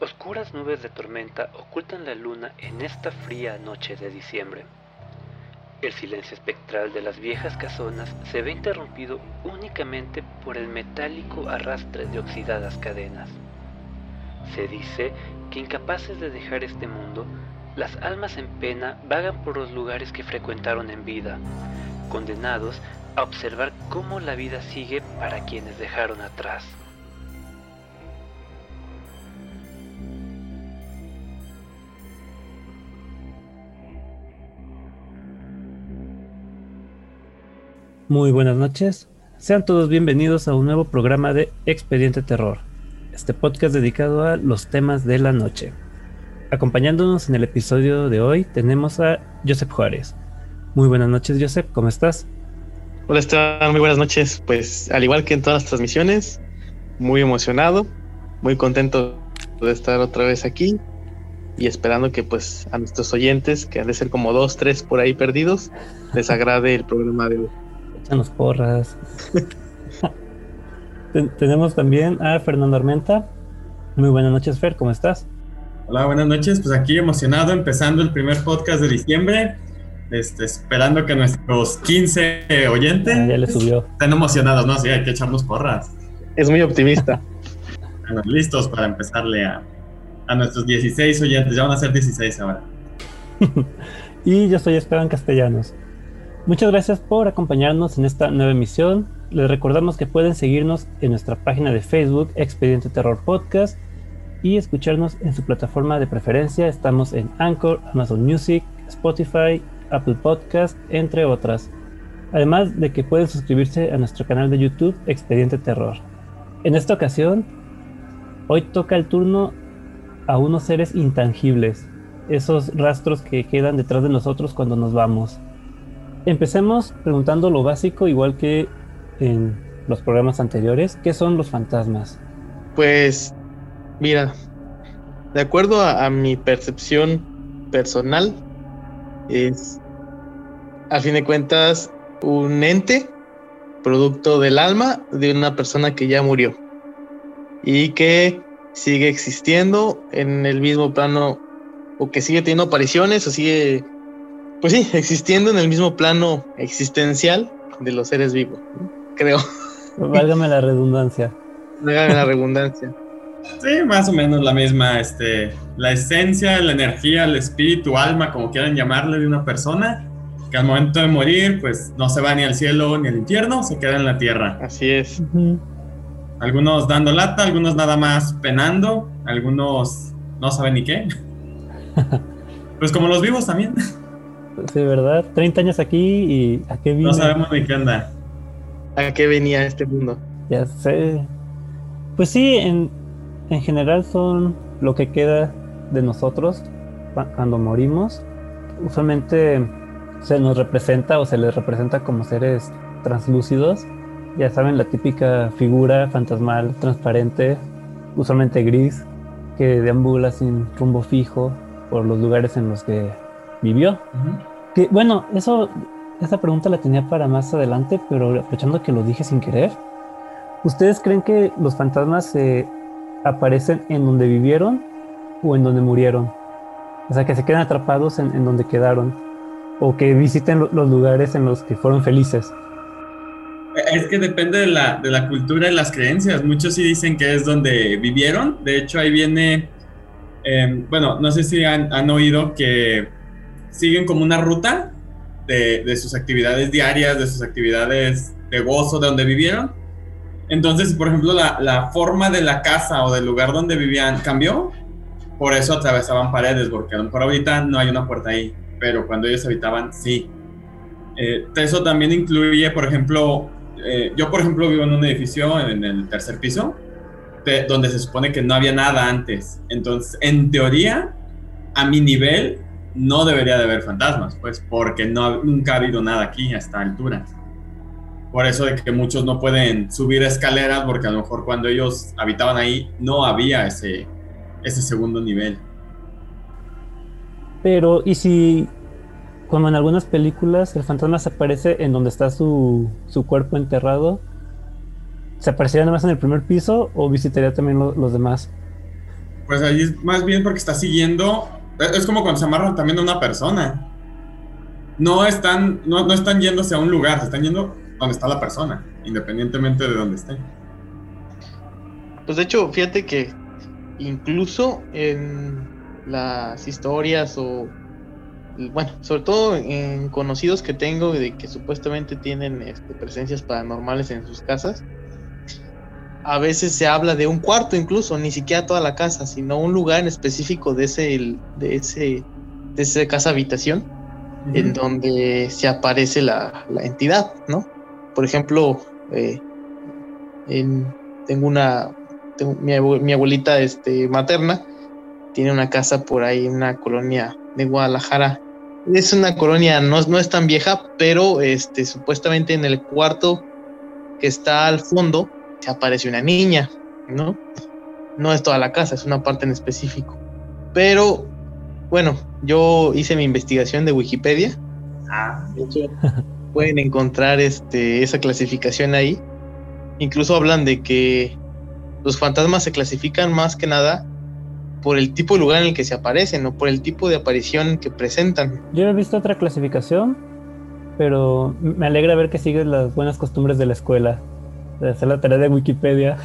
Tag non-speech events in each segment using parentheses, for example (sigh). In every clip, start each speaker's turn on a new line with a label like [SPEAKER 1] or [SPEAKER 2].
[SPEAKER 1] Oscuras nubes de tormenta ocultan la luna en esta fría noche de diciembre. El silencio espectral de las viejas casonas se ve interrumpido únicamente por el metálico arrastre de oxidadas cadenas. Se dice que incapaces de dejar este mundo, las almas en pena vagan por los lugares que frecuentaron en vida, condenados a observar cómo la vida sigue para quienes dejaron atrás. Muy buenas noches, sean todos bienvenidos a un nuevo programa de Expediente Terror, este podcast dedicado a los temas de la noche. Acompañándonos en el episodio de hoy tenemos a Joseph Juárez. Muy buenas noches Joseph, ¿cómo estás?
[SPEAKER 2] Hola Esteban, muy buenas noches. Pues al igual que en todas las transmisiones, muy emocionado, muy contento de estar otra vez aquí y esperando que pues a nuestros oyentes, que han de ser como dos, tres por ahí perdidos, les (laughs) agrade el programa de hoy
[SPEAKER 1] los porras. tenemos también a Fernando Armenta. Muy buenas noches, Fer, ¿cómo estás?
[SPEAKER 3] Hola, buenas noches. Pues aquí emocionado, empezando el primer podcast de diciembre. Este, esperando que nuestros 15 oyentes
[SPEAKER 1] ah, ya le subió.
[SPEAKER 3] estén emocionados, ¿no? Sí, hay que echarnos porras.
[SPEAKER 2] Es muy optimista. (laughs)
[SPEAKER 3] listos para empezarle a, a nuestros 16 oyentes. Ya van a ser 16 ahora. (laughs)
[SPEAKER 1] y yo soy Esteban Castellanos. Muchas gracias por acompañarnos en esta nueva emisión. Les recordamos que pueden seguirnos en nuestra página de Facebook Expediente Terror Podcast y escucharnos en su plataforma de preferencia. Estamos en Anchor, Amazon Music, Spotify, Apple Podcast, entre otras. Además de que pueden suscribirse a nuestro canal de YouTube Expediente Terror. En esta ocasión, hoy toca el turno a unos seres intangibles, esos rastros que quedan detrás de nosotros cuando nos vamos. Empecemos preguntando lo básico, igual que en los programas anteriores. ¿Qué son los fantasmas?
[SPEAKER 2] Pues, mira, de acuerdo a, mi percepción personal, es, a fin de cuentas, un ente producto del alma de una persona que ya murió y que sigue existiendo en el mismo plano o que sigue teniendo apariciones o sigue pues sí, existiendo en el mismo plano existencial de los seres vivos, creo. (laughs)
[SPEAKER 1] Válgame la redundancia.
[SPEAKER 2] Válgame la redundancia.
[SPEAKER 3] Sí, más o menos la misma, este, la esencia, la energía, el espíritu, alma, como quieran llamarle, de una persona, que al momento de morir, pues no se va ni al cielo ni al infierno, se queda en la tierra.
[SPEAKER 2] Así es.
[SPEAKER 3] Algunos dando lata, algunos nada más penando, algunos no saben ni qué. (laughs) pues como los vivos también.
[SPEAKER 1] Sí, ¿verdad? 30 años aquí y ¿a qué vino?
[SPEAKER 3] No sabemos ni qué anda.
[SPEAKER 2] ¿A qué venía este mundo?
[SPEAKER 1] Ya sé. Pues sí, en, en general son lo que queda de nosotros cuando morimos. Usualmente se nos representa o se les representa como seres translúcidos. Ya saben, la típica figura fantasmal, transparente, usualmente gris, que deambula sin rumbo fijo por los lugares en los que vivió. Que bueno, eso, esa pregunta la tenía para más adelante, pero aprovechando que lo dije sin querer, ¿ustedes creen que los fantasmas se aparecen en donde vivieron o en donde murieron? O sea, que se quedan atrapados en, donde quedaron o que visiten los lugares en los que fueron felices.
[SPEAKER 3] Es que depende de la, de la, cultura y las creencias. Muchos sí dicen que es donde vivieron. De hecho, ahí viene, em, bueno, no sé si han, han, oído que siguen como una ruta de, sus actividades diarias, de sus actividades de gozo, de donde vivieron. Entonces, por ejemplo, la, forma de la casa o del lugar donde vivían cambió, por eso atravesaban paredes, porque a lo mejor ahorita no hay una puerta ahí, pero cuando ellos habitaban, sí. Eh, eso también incluye, por ejemplo, eh, yo por ejemplo vivo en un edificio en el tercer piso, donde se supone que no había nada antes. Entonces, en teoría, a mi nivel, no debería de haber fantasmas, pues porque no, nunca ha habido nada aquí a esta altura. Por eso de que muchos no pueden subir escaleras porque a lo mejor cuando ellos habitaban ahí no había ese, ese segundo nivel.
[SPEAKER 1] Pero, ¿y si como en algunas películas el fantasma se aparece en donde está su, su cuerpo enterrado? ¿Se aparecería nada más en el primer piso o visitaría también los demás?
[SPEAKER 3] Pues ahí es más bien porque está siguiendo. Es como cuando se amarran también a una persona. No están, no, no están yéndose a un lugar, se están yendo donde está la persona, independientemente de donde esté.
[SPEAKER 2] Pues de hecho, fíjate que incluso en las historias o bueno, sobre todo en conocidos que tengo de que supuestamente tienen este, presencias paranormales en sus casas, a veces se habla de un cuarto incluso, ni siquiera toda la casa, sino un lugar en específico de ese, de ese, de esa casa habitación, en donde se aparece la, entidad, ¿no? Por ejemplo, eh, tengo una, mi, mi, abuelita este, materna tiene una casa por ahí, en una colonia de Guadalajara. Es una colonia, no, no es tan vieja, pero este, supuestamente en el cuarto que está al fondo se aparece una niña, ¿no? No es toda la casa, es una parte en específico. Pero, bueno, yo hice mi investigación de Wikipedia. Ah. (laughs) pueden encontrar este, esa clasificación ahí. Incluso hablan de que los fantasmas se clasifican más que nada por el tipo de lugar en el que se aparecen o por el tipo de aparición que presentan.
[SPEAKER 1] Yo he visto otra clasificación, pero me alegra ver que sigues las buenas costumbres de la escuela, de hacer la tarea de Wikipedia.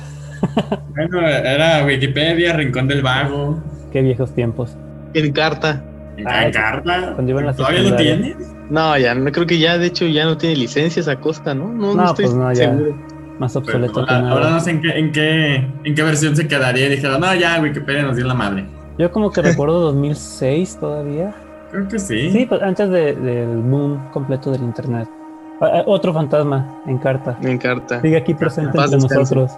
[SPEAKER 3] Bueno, era Wikipedia, Rincón del Vago. (laughs)
[SPEAKER 1] Qué viejos tiempos.
[SPEAKER 2] En carta.
[SPEAKER 3] ¿En ah, carta?
[SPEAKER 2] ¿Todavía lo tienes? No, ya, no creo que ya, de hecho, ya no tiene licencias a costa, ¿no? No, no, estoy pues no, seguro.
[SPEAKER 1] Más obsoleto
[SPEAKER 3] que nada. Ahora no sé en qué, en qué, en qué versión se quedaría. Y dijeron, no, ya Wikipedia nos dio la madre.
[SPEAKER 1] Yo como que recuerdo (laughs) 2006 todavía.
[SPEAKER 3] Creo que sí.
[SPEAKER 1] Sí, pues antes del boom completo del internet. Ah, ah, otro fantasma en carta.
[SPEAKER 2] En carta.
[SPEAKER 1] Sigue aquí presente entre nosotros.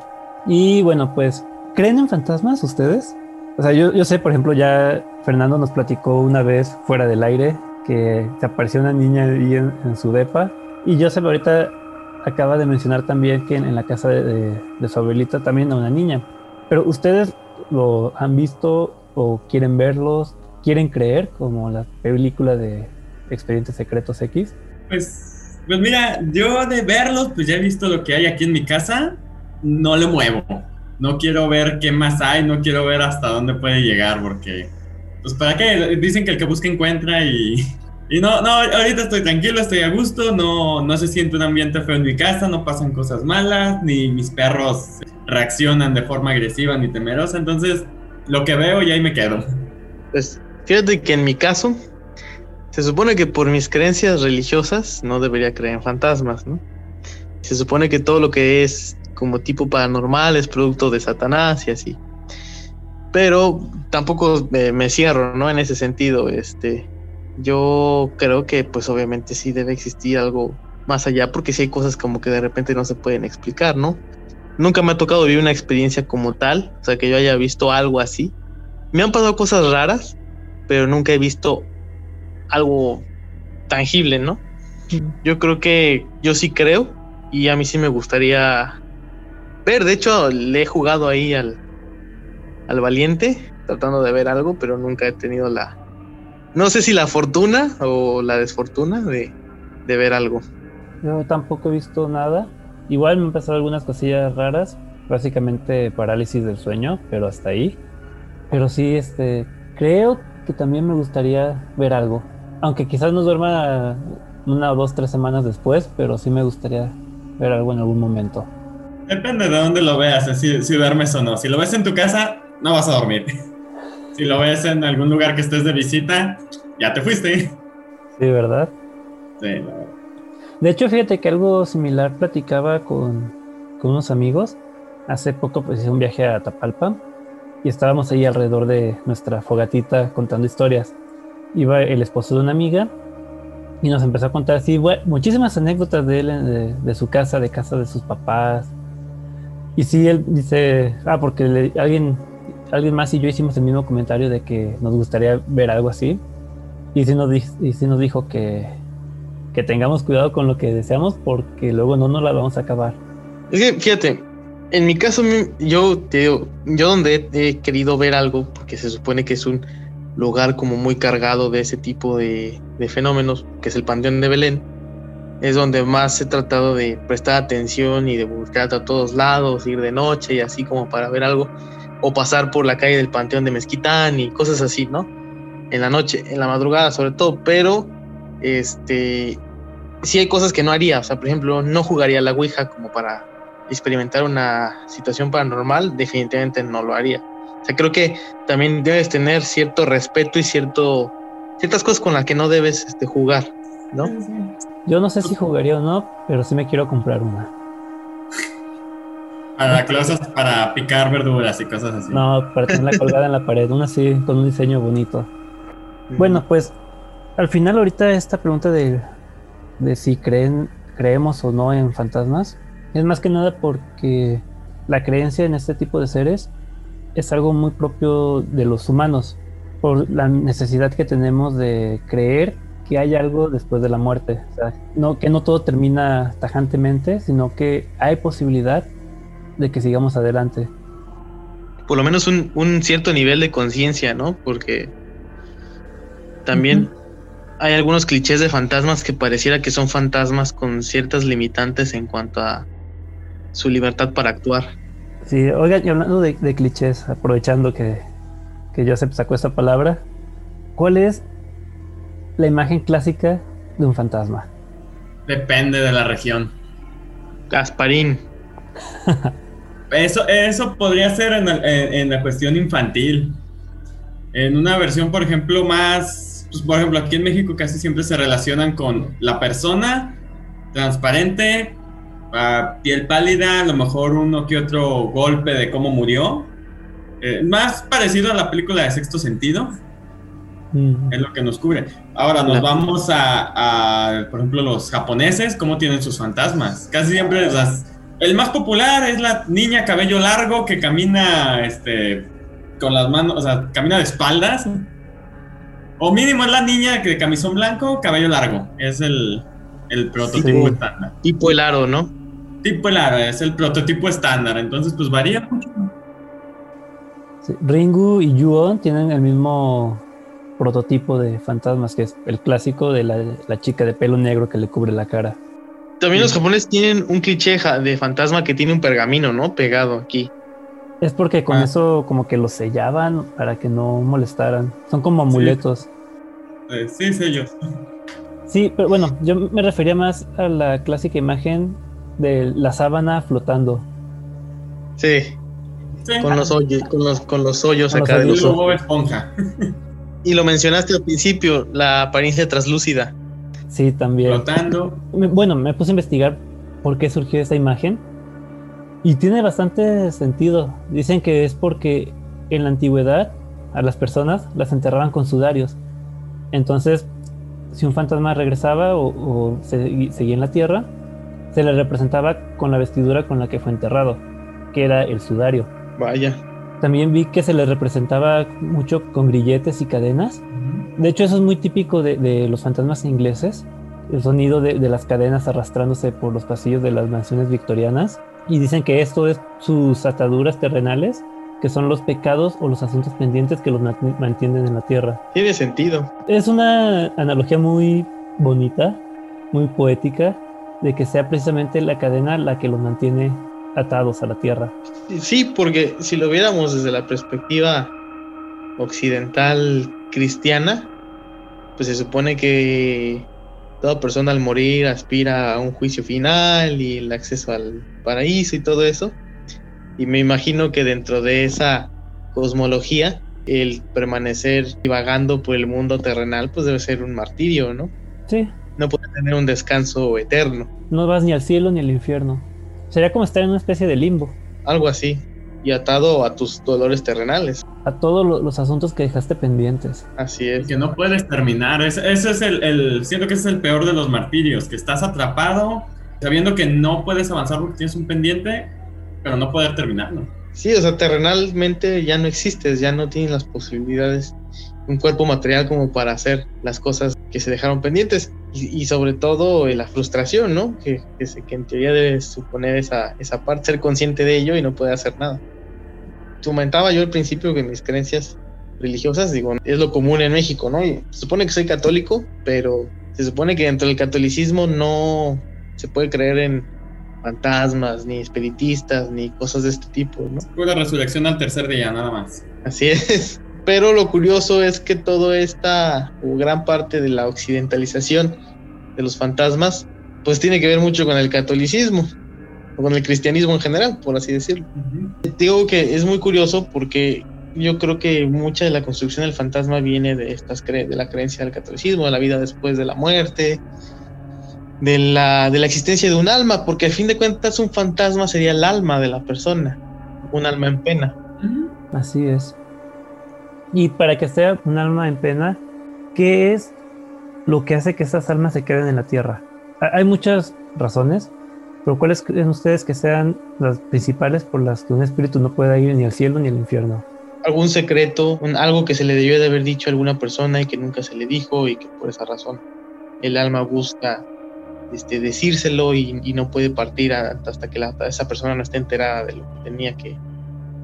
[SPEAKER 1] Y bueno, pues, ¿creen en fantasmas ustedes? O sea, yo, yo sé, por ejemplo, ya Fernando nos platicó una vez fuera del aire que se apareció una niña ahí en, en su depa. Y yo sé, ahorita acaba de mencionar también que en, la casa de, su abuelita también hay una niña. Pero ustedes lo han visto o quieren verlos, quieren creer como la película de Expedientes Secretos X.
[SPEAKER 3] Pues, pues mira, yo de verlos, pues ya he visto lo que hay aquí en mi casa, no le muevo. No quiero ver qué más hay, no quiero ver hasta dónde puede llegar, porque, pues para qué, dicen que el que busca encuentra y, y no, no, ahorita estoy tranquilo, estoy a gusto, no, no se siente un ambiente feo en mi casa, no pasan cosas malas, ni mis perros reaccionan de forma agresiva ni temerosa, entonces lo que veo y ahí me quedo.
[SPEAKER 2] Pues fíjate que en mi caso, se supone que por mis creencias religiosas no debería creer en fantasmas, ¿no? Se supone que todo lo que es como tipo paranormal es producto de Satanás y así. Pero tampoco me, me cierro, ¿no? En ese sentido, este yo creo que pues obviamente sí debe existir algo más allá porque sí hay cosas como que de repente no se pueden explicar, ¿no? Nunca me ha tocado vivir una experiencia como tal, o sea, que yo haya visto algo así. Me han pasado cosas raras, pero nunca he visto algo tangible, ¿no? Yo creo que yo sí creo y a mí sí me gustaría ver. De hecho, le he jugado ahí al, al valiente, tratando de ver algo, pero nunca he tenido la, no sé si la fortuna o la desfortuna de, ver algo.
[SPEAKER 1] Yo tampoco he visto nada. Igual me han pasado algunas cosillas raras, básicamente parálisis del sueño, pero hasta ahí. Pero sí, este, creo que también me gustaría ver algo. Aunque quizás no duerma una o dos, tres semanas después, pero sí me gustaría ver algo en algún momento.
[SPEAKER 3] Depende de dónde lo veas, si, si duermes o no. Si lo ves en tu casa, no vas a dormir. (laughs) si lo ves en algún lugar que estés de visita, ya te fuiste.
[SPEAKER 1] Sí, ¿verdad?
[SPEAKER 3] Sí,
[SPEAKER 1] De hecho, fíjate que algo similar platicaba con, unos amigos. Hace poco pues hice un viaje a Tapalpa y estábamos ahí alrededor de nuestra fogatita contando historias. Iba el esposo de una amiga y nos empezó a contar así muchísimas anécdotas de él, de, su casa, de casa de sus papás. Y sí, él dice, ah, porque alguien alguien más y yo hicimos el mismo comentario de que nos gustaría ver algo así. Y sí nos, y sí nos dijo que, que tengamos cuidado con lo que deseamos porque luego no nos la vamos a acabar.
[SPEAKER 2] Fíjate, en mi caso, yo te digo, yo donde he, querido ver algo, porque se supone que es un lugar como muy cargado de ese tipo de, fenómenos, que es el Panteón de Belén, es donde más he tratado de prestar atención y de buscar a todos lados, ir de noche y así como para ver algo o pasar por la calle del Panteón de Mezquitán y cosas así, ¿no? En la noche, en la madrugada sobre todo, pero este sí hay cosas que no haría, o sea, por ejemplo, no jugaría la Ouija como para experimentar una situación paranormal, definitivamente no lo haría. O sea, creo que también debes tener cierto respeto y cierto ciertas cosas con las que no debes este, jugar, ¿no?
[SPEAKER 1] Yo no sé si jugaría o no, pero sí me quiero comprar una.
[SPEAKER 3] Para cosas para picar verduras y cosas así.
[SPEAKER 1] No, para tenerla colgada en la pared, una así, con un diseño bonito. Bueno, pues al final ahorita esta pregunta de, de si creen, creemos o no en fantasmas, es más que nada porque la creencia en este tipo de seres es algo muy propio de los humanos, por la necesidad que tenemos de creer que hay algo después de la muerte. O sea, no, que no todo termina tajantemente, sino que hay posibilidad de que sigamos adelante.
[SPEAKER 2] Por lo menos un, un cierto nivel de conciencia, ¿no? Porque también hay algunos clichés de fantasmas que pareciera que son fantasmas con ciertas limitantes en cuanto a su libertad para actuar.
[SPEAKER 1] Sí, oigan, y hablando de, de clichés, aprovechando que, que Joseph sacó esta palabra, ¿cuál es la imagen clásica de un fantasma?
[SPEAKER 3] Depende de la región.
[SPEAKER 2] Gasparín.
[SPEAKER 3] Eso, eso podría ser en, el- en- en la cuestión infantil. En una versión, por ejemplo, más, pues, por ejemplo, aquí en México casi siempre se relacionan con la persona transparente, a piel pálida, a lo mejor uno que otro golpe de cómo murió. Eh, más parecido a la película de Sexto Sentido,
[SPEAKER 1] Mm,
[SPEAKER 3] es lo que nos cubre. Ahora nos vamos a, a, por ejemplo, los japoneses, cómo tienen sus fantasmas. Casi siempre las... El más popular es la niña cabello largo que camina este, con las manos, o sea, camina de espaldas. O mínimo es la niña que de camisón blanco, cabello largo. Es el, el prototipo
[SPEAKER 1] Sí.
[SPEAKER 3] estándar.
[SPEAKER 2] Tipo el aro, ¿no?
[SPEAKER 3] Tipo claro, es el prototipo estándar. Entonces, pues varía mucho.
[SPEAKER 1] sí. Ringu y Yuon tienen el mismo prototipo de fantasmas, que es el clásico de la, la chica de pelo negro que le cubre la cara.
[SPEAKER 2] También los japoneses tienen un cliché de fantasma que tiene un pergamino, ¿no? Pegado aquí.
[SPEAKER 1] Es porque con
[SPEAKER 3] Ah.
[SPEAKER 1] eso como que los sellaban para que no molestaran. Son como amuletos.
[SPEAKER 3] Eh, sí, sellos.
[SPEAKER 1] Sí, pero bueno, yo me refería más a la clásica imagen de la sábana flotando.
[SPEAKER 2] Sí,
[SPEAKER 3] Sí.
[SPEAKER 2] con los hoyos, con los, con los hoyos
[SPEAKER 1] Con los
[SPEAKER 2] acá de los ojos.
[SPEAKER 3] Esponja. (laughs)
[SPEAKER 2] Y lo mencionaste al principio, la apariencia translúcida.
[SPEAKER 1] Sí, también.
[SPEAKER 3] Flotando.
[SPEAKER 1] Bueno, me puse a investigar por qué surgió esa imagen y tiene bastante sentido. Dicen que es porque en la antigüedad a las personas las enterraban con sudarios. Entonces, si un fantasma regresaba o, o se- seguía en la tierra, se le representaba con la vestidura con la que fue enterrado, que era el sudario.
[SPEAKER 2] Vaya.
[SPEAKER 1] También vi que se le representaba mucho con grilletes y cadenas. De hecho, eso es muy típico de, de los fantasmas ingleses, el sonido de, de las cadenas arrastrándose por los pasillos de las mansiones victorianas. Y dicen que esto es sus ataduras terrenales, que son los pecados o los asuntos pendientes que los mant- mantienen en la tierra.
[SPEAKER 2] Tiene sentido.
[SPEAKER 1] Es una analogía muy bonita, muy poética, de que sea precisamente la cadena la que los mantiene atados a la tierra.
[SPEAKER 2] Sí, porque si lo viéramos desde la perspectiva occidental cristiana, pues se supone que toda persona al morir aspira a un juicio final y el acceso al paraíso y todo eso. Y me imagino que dentro de esa cosmología, el permanecer divagando por el mundo terrenal, pues debe ser un martirio, ¿no?
[SPEAKER 1] Sí,
[SPEAKER 2] No puede tener un descanso eterno,
[SPEAKER 1] no vas ni al cielo ni al infierno. Sería como estar en una especie de limbo.
[SPEAKER 2] algo así, y atado a tus dolores terrenales.
[SPEAKER 1] a todos lo- los asuntos que dejaste pendientes.
[SPEAKER 2] Así es.
[SPEAKER 3] Que no puedes terminar. Es- Ese es el, el- Siento que ese es el peor de los martirios. Que estás atrapado sabiendo que no puedes avanzar porque tienes un pendiente, pero no poder terminarlo.
[SPEAKER 2] Sí, o sea, terrenalmente ya no existes, ya no tienes las posibilidades, un cuerpo material como para hacer las cosas que se dejaron pendientes y, y sobre todo eh, la frustración, ¿no? Que, que, se- que en teoría debe suponer esa, esa parte, ser consciente de ello y no poder hacer nada. Comentaba yo al principio que mis creencias religiosas, digo, es lo común en México, ¿no? Y se supone que soy católico, pero se supone que dentro del catolicismo no se puede creer en fantasmas, ni espiritistas, ni cosas de este tipo, ¿no?
[SPEAKER 3] Pura resurrección al tercer día, nada más.
[SPEAKER 2] Así es. Pero lo curioso es que toda esta, o gran parte de la occidentalización de los fantasmas, pues tiene que ver mucho con el catolicismo, o con el cristianismo en general, por así decirlo. Digo que es muy curioso porque yo creo que mucha de la construcción del fantasma viene de estas cre de la creencia del catolicismo, de la vida después de la muerte, de la, de la existencia de un alma, porque al fin de cuentas un fantasma sería el alma de la persona, un alma en pena.
[SPEAKER 1] Así es. Y para que sea un alma en pena, ¿qué es lo que hace que esas almas se queden en la tierra? Hay muchas razones, pero ¿cuáles creen ustedes que sean las principales por las que un espíritu no puede ir ni al cielo ni al infierno?
[SPEAKER 2] Algún secreto, un, algo que se le debió de haber dicho a alguna persona y que nunca se le dijo y que por esa razón el alma busca este, decírselo y, no puede partir hasta que la- esa persona no esté enterada de lo que tenía que,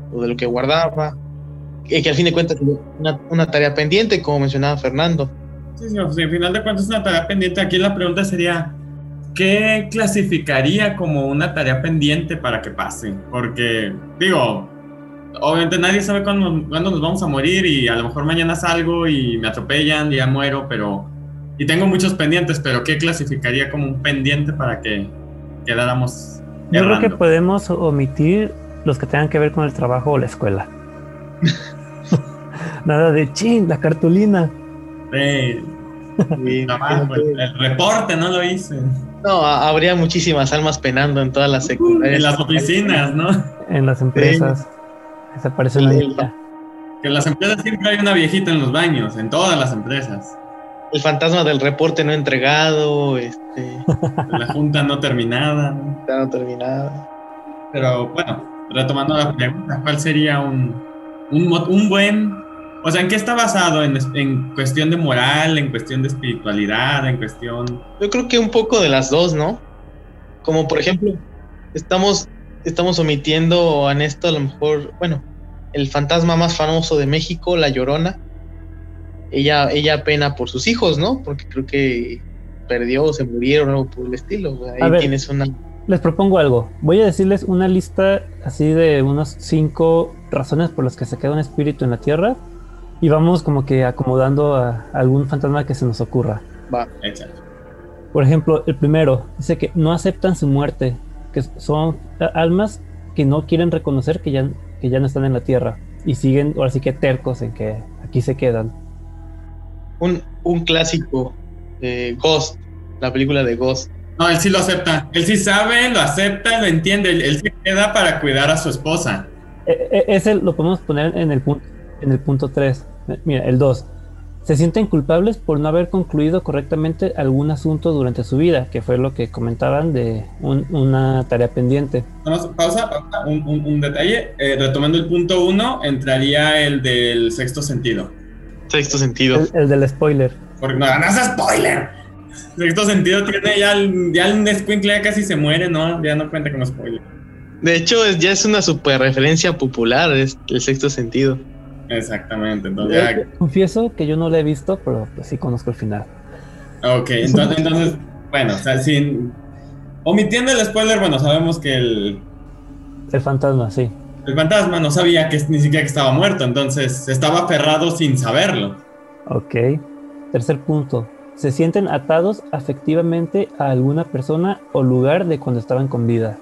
[SPEAKER 2] o de lo que guardaba. Y que al fin de cuentas es una, una tarea pendiente, como mencionaba Fernando.
[SPEAKER 3] Sí, sí, al final de cuentas es una tarea pendiente. Aquí la pregunta sería, ¿qué clasificaría como una tarea pendiente para que pase? Porque, digo, obviamente nadie sabe cuándo, cuándo nos vamos a morir y a lo mejor mañana salgo y me atropellan y ya muero, pero... Y tengo muchos pendientes, pero ¿qué clasificaría como un pendiente para que quedáramos
[SPEAKER 1] Yo creo que podemos omitir los que tengan que ver con el trabajo o la escuela. (laughs) Nada de chin, la cartulina.
[SPEAKER 3] Sí,
[SPEAKER 2] Y-
[SPEAKER 3] trabajo, el, el reporte no lo hice.
[SPEAKER 2] No, ha- habría muchísimas almas penando en todas las secundarias.
[SPEAKER 3] En las oficinas, ¿no?
[SPEAKER 1] En las empresas. Desaparece
[SPEAKER 2] El-
[SPEAKER 1] niña.
[SPEAKER 3] Que en las empresas siempre hay una viejita en los baños, en todas las empresas.
[SPEAKER 2] El fantasma del reporte no entregado, este, (laughs)
[SPEAKER 3] La junta no terminada. ¿no?
[SPEAKER 2] está no terminado.
[SPEAKER 3] Pero bueno, retomando la pregunta, ¿cuál sería un, un buen... O sea, ¿en qué está basado? ¿En, en cuestión de moral, en cuestión de espiritualidad, en cuestión...
[SPEAKER 2] Yo creo que un poco de las dos, ¿no? Como por ejemplo, estamos, estamos omitiendo en esto a lo mejor, bueno, el fantasma más famoso de México, La Llorona. Ella, ella pena por sus hijos, ¿no? Porque creo que perdió o se murieron o algo por el estilo.
[SPEAKER 1] A
[SPEAKER 2] Ahí
[SPEAKER 1] ver.
[SPEAKER 2] tienes una.
[SPEAKER 1] Les propongo algo. Voy a decirles una lista así de unas cinco razones por las que se queda un espíritu en la tierra. Y vamos como que acomodando a algún fantasma que se nos ocurra.
[SPEAKER 2] Va.
[SPEAKER 3] Hecha.
[SPEAKER 1] Por ejemplo, el primero dice que no aceptan su muerte, que son almas que no quieren reconocer que ya, que ya no están en la tierra y siguen ahora sí que tercos en que aquí se quedan.
[SPEAKER 2] Un, un clásico, eh, Ghost, la película de Ghost.
[SPEAKER 3] No, él sí lo acepta. Él sí sabe, lo acepta, lo entiende. Él, él se queda para cuidar a su esposa.
[SPEAKER 1] E- e- ese lo podemos poner en el punto en el punto 3. Mira, el 2. Se sienten culpables por no haber concluido correctamente algún asunto durante su vida, que fue lo que comentaban de un- una tarea pendiente.
[SPEAKER 3] Vamos, pausa, pausa, un, un- un detalle. Eh, retomando el punto uno, entraría el del sexto sentido.
[SPEAKER 2] Sexto sentido.
[SPEAKER 1] El, el del spoiler.
[SPEAKER 3] Porque no, no es spoiler. Sexto sentido tiene ya el, ya el ya casi se muere, ¿no? Ya no cuenta como spoiler.
[SPEAKER 2] De hecho, ya es una super referencia popular, es el sexto sentido.
[SPEAKER 3] Exactamente, entonces ya-
[SPEAKER 1] Confieso que yo no la he visto, pero pues sí conozco el final.
[SPEAKER 3] Ok, entonces, entonces bueno, o sea, sin. Omitiendo el spoiler, bueno, sabemos que el,
[SPEAKER 1] El fantasma, sí.
[SPEAKER 3] el fantasma no sabía que ni siquiera que estaba muerto, entonces estaba aferrado sin saberlo.
[SPEAKER 1] Ok. Tercer punto. Se sienten atados afectivamente a alguna persona o lugar de cuando estaban con vida.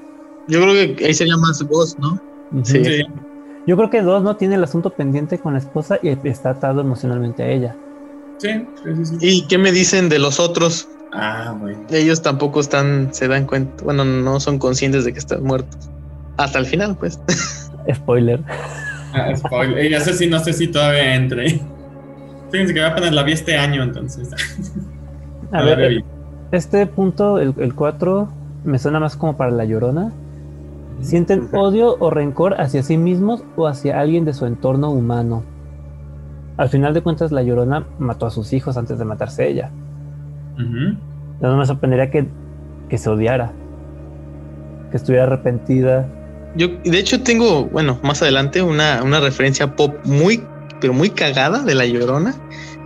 [SPEAKER 2] Yo creo que ahí sería más Ghost, ¿no? Sí.
[SPEAKER 3] Sí.
[SPEAKER 1] Yo creo que dos no tiene el asunto pendiente con la esposa y está atado emocionalmente a ella.
[SPEAKER 3] Sí, sí, sí, sí.
[SPEAKER 2] ¿Y qué me dicen de los otros?
[SPEAKER 3] Ah, bueno.
[SPEAKER 2] Ellos tampoco están, se dan cuenta, bueno, no son conscientes de que están muertos. Hasta el final, pues. (laughs)
[SPEAKER 1] Spoiler.
[SPEAKER 3] Ah, spoiler. Y ese sí, no sé si todavía entre. Fíjense que apenas la vi este año, entonces.
[SPEAKER 1] A ver, este punto, el 4, me suena más como para la llorona. Sienten odio o rencor hacia sí mismos o hacia alguien de su entorno humano. Al final de cuentas, la llorona mató a sus hijos antes de matarse ella. No me sorprendería que, que se odiara, que estuviera arrepentida.
[SPEAKER 2] Yo, de hecho, tengo, bueno, más adelante una, una referencia pop muy, pero muy cagada de La Llorona,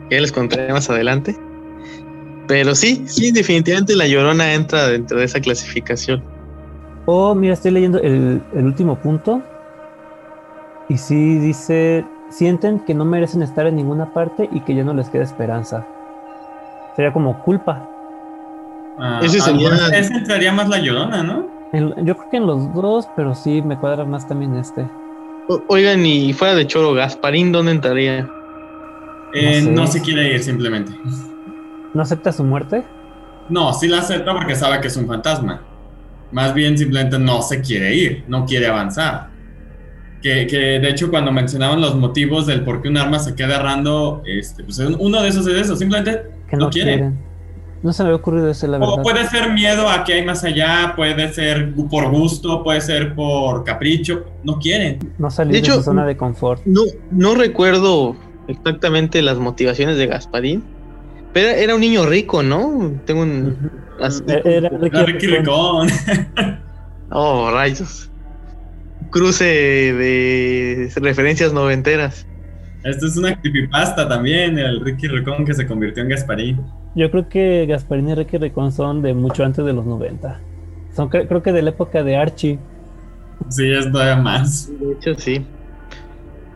[SPEAKER 2] que ya les contaré más adelante. Pero sí, sí, definitivamente La Llorona entra dentro de esa clasificación.
[SPEAKER 1] O, mira, estoy leyendo el, el último punto. Y sí dice, sienten que no merecen estar en ninguna parte y que ya no les queda esperanza. Sería como culpa.
[SPEAKER 3] Ah,
[SPEAKER 2] Ese
[SPEAKER 3] ah,
[SPEAKER 2] sería-
[SPEAKER 3] ese entraría más la llorona, ¿no?
[SPEAKER 1] Yo creo que en los dos, pero sí me cuadra más también este.
[SPEAKER 2] O- Oigan, y fuera de choro, Gasparín, ¿dónde entraría?
[SPEAKER 3] Eh,
[SPEAKER 1] sé.
[SPEAKER 3] no se quiere ir simplemente.
[SPEAKER 1] ¿No acepta su muerte?
[SPEAKER 3] No, sí la acepta porque sabe que es un fantasma. Más bien simplemente no se quiere ir, no quiere avanzar. Que, que, de hecho cuando mencionaban los motivos del por qué un arma se queda errando, este, pues uno de esos es eso, simplemente
[SPEAKER 1] Que
[SPEAKER 3] no,
[SPEAKER 1] no,
[SPEAKER 3] quiere.
[SPEAKER 1] quieren. No se me había ocurrido ese, la verdad.
[SPEAKER 3] O puede ser miedo a que hay más allá, puede ser por gusto, puede ser por capricho, no quieren.
[SPEAKER 1] No salir
[SPEAKER 2] De
[SPEAKER 1] de,
[SPEAKER 2] hecho,
[SPEAKER 1] su zona de confort.
[SPEAKER 2] No, no recuerdo exactamente las motivaciones de Gasparín, pero era un niño rico, ¿no? Tengo un...
[SPEAKER 1] Ujú.
[SPEAKER 2] Así
[SPEAKER 1] Eh,
[SPEAKER 2] como-
[SPEAKER 1] Era Ricky Ricón.
[SPEAKER 3] Ricón. (laughs)
[SPEAKER 2] Oh, rayos. Cruce de referencias noventeras.
[SPEAKER 3] Esto es una creepypasta también, el Ricky Ricón que se convirtió en Gasparín.
[SPEAKER 1] Yo creo que Gasparín y Ricky Ricón son de mucho antes de los 90. Son cre- creo que de la época de Archie.
[SPEAKER 3] Sí, es todavía más.
[SPEAKER 2] De hecho, sí.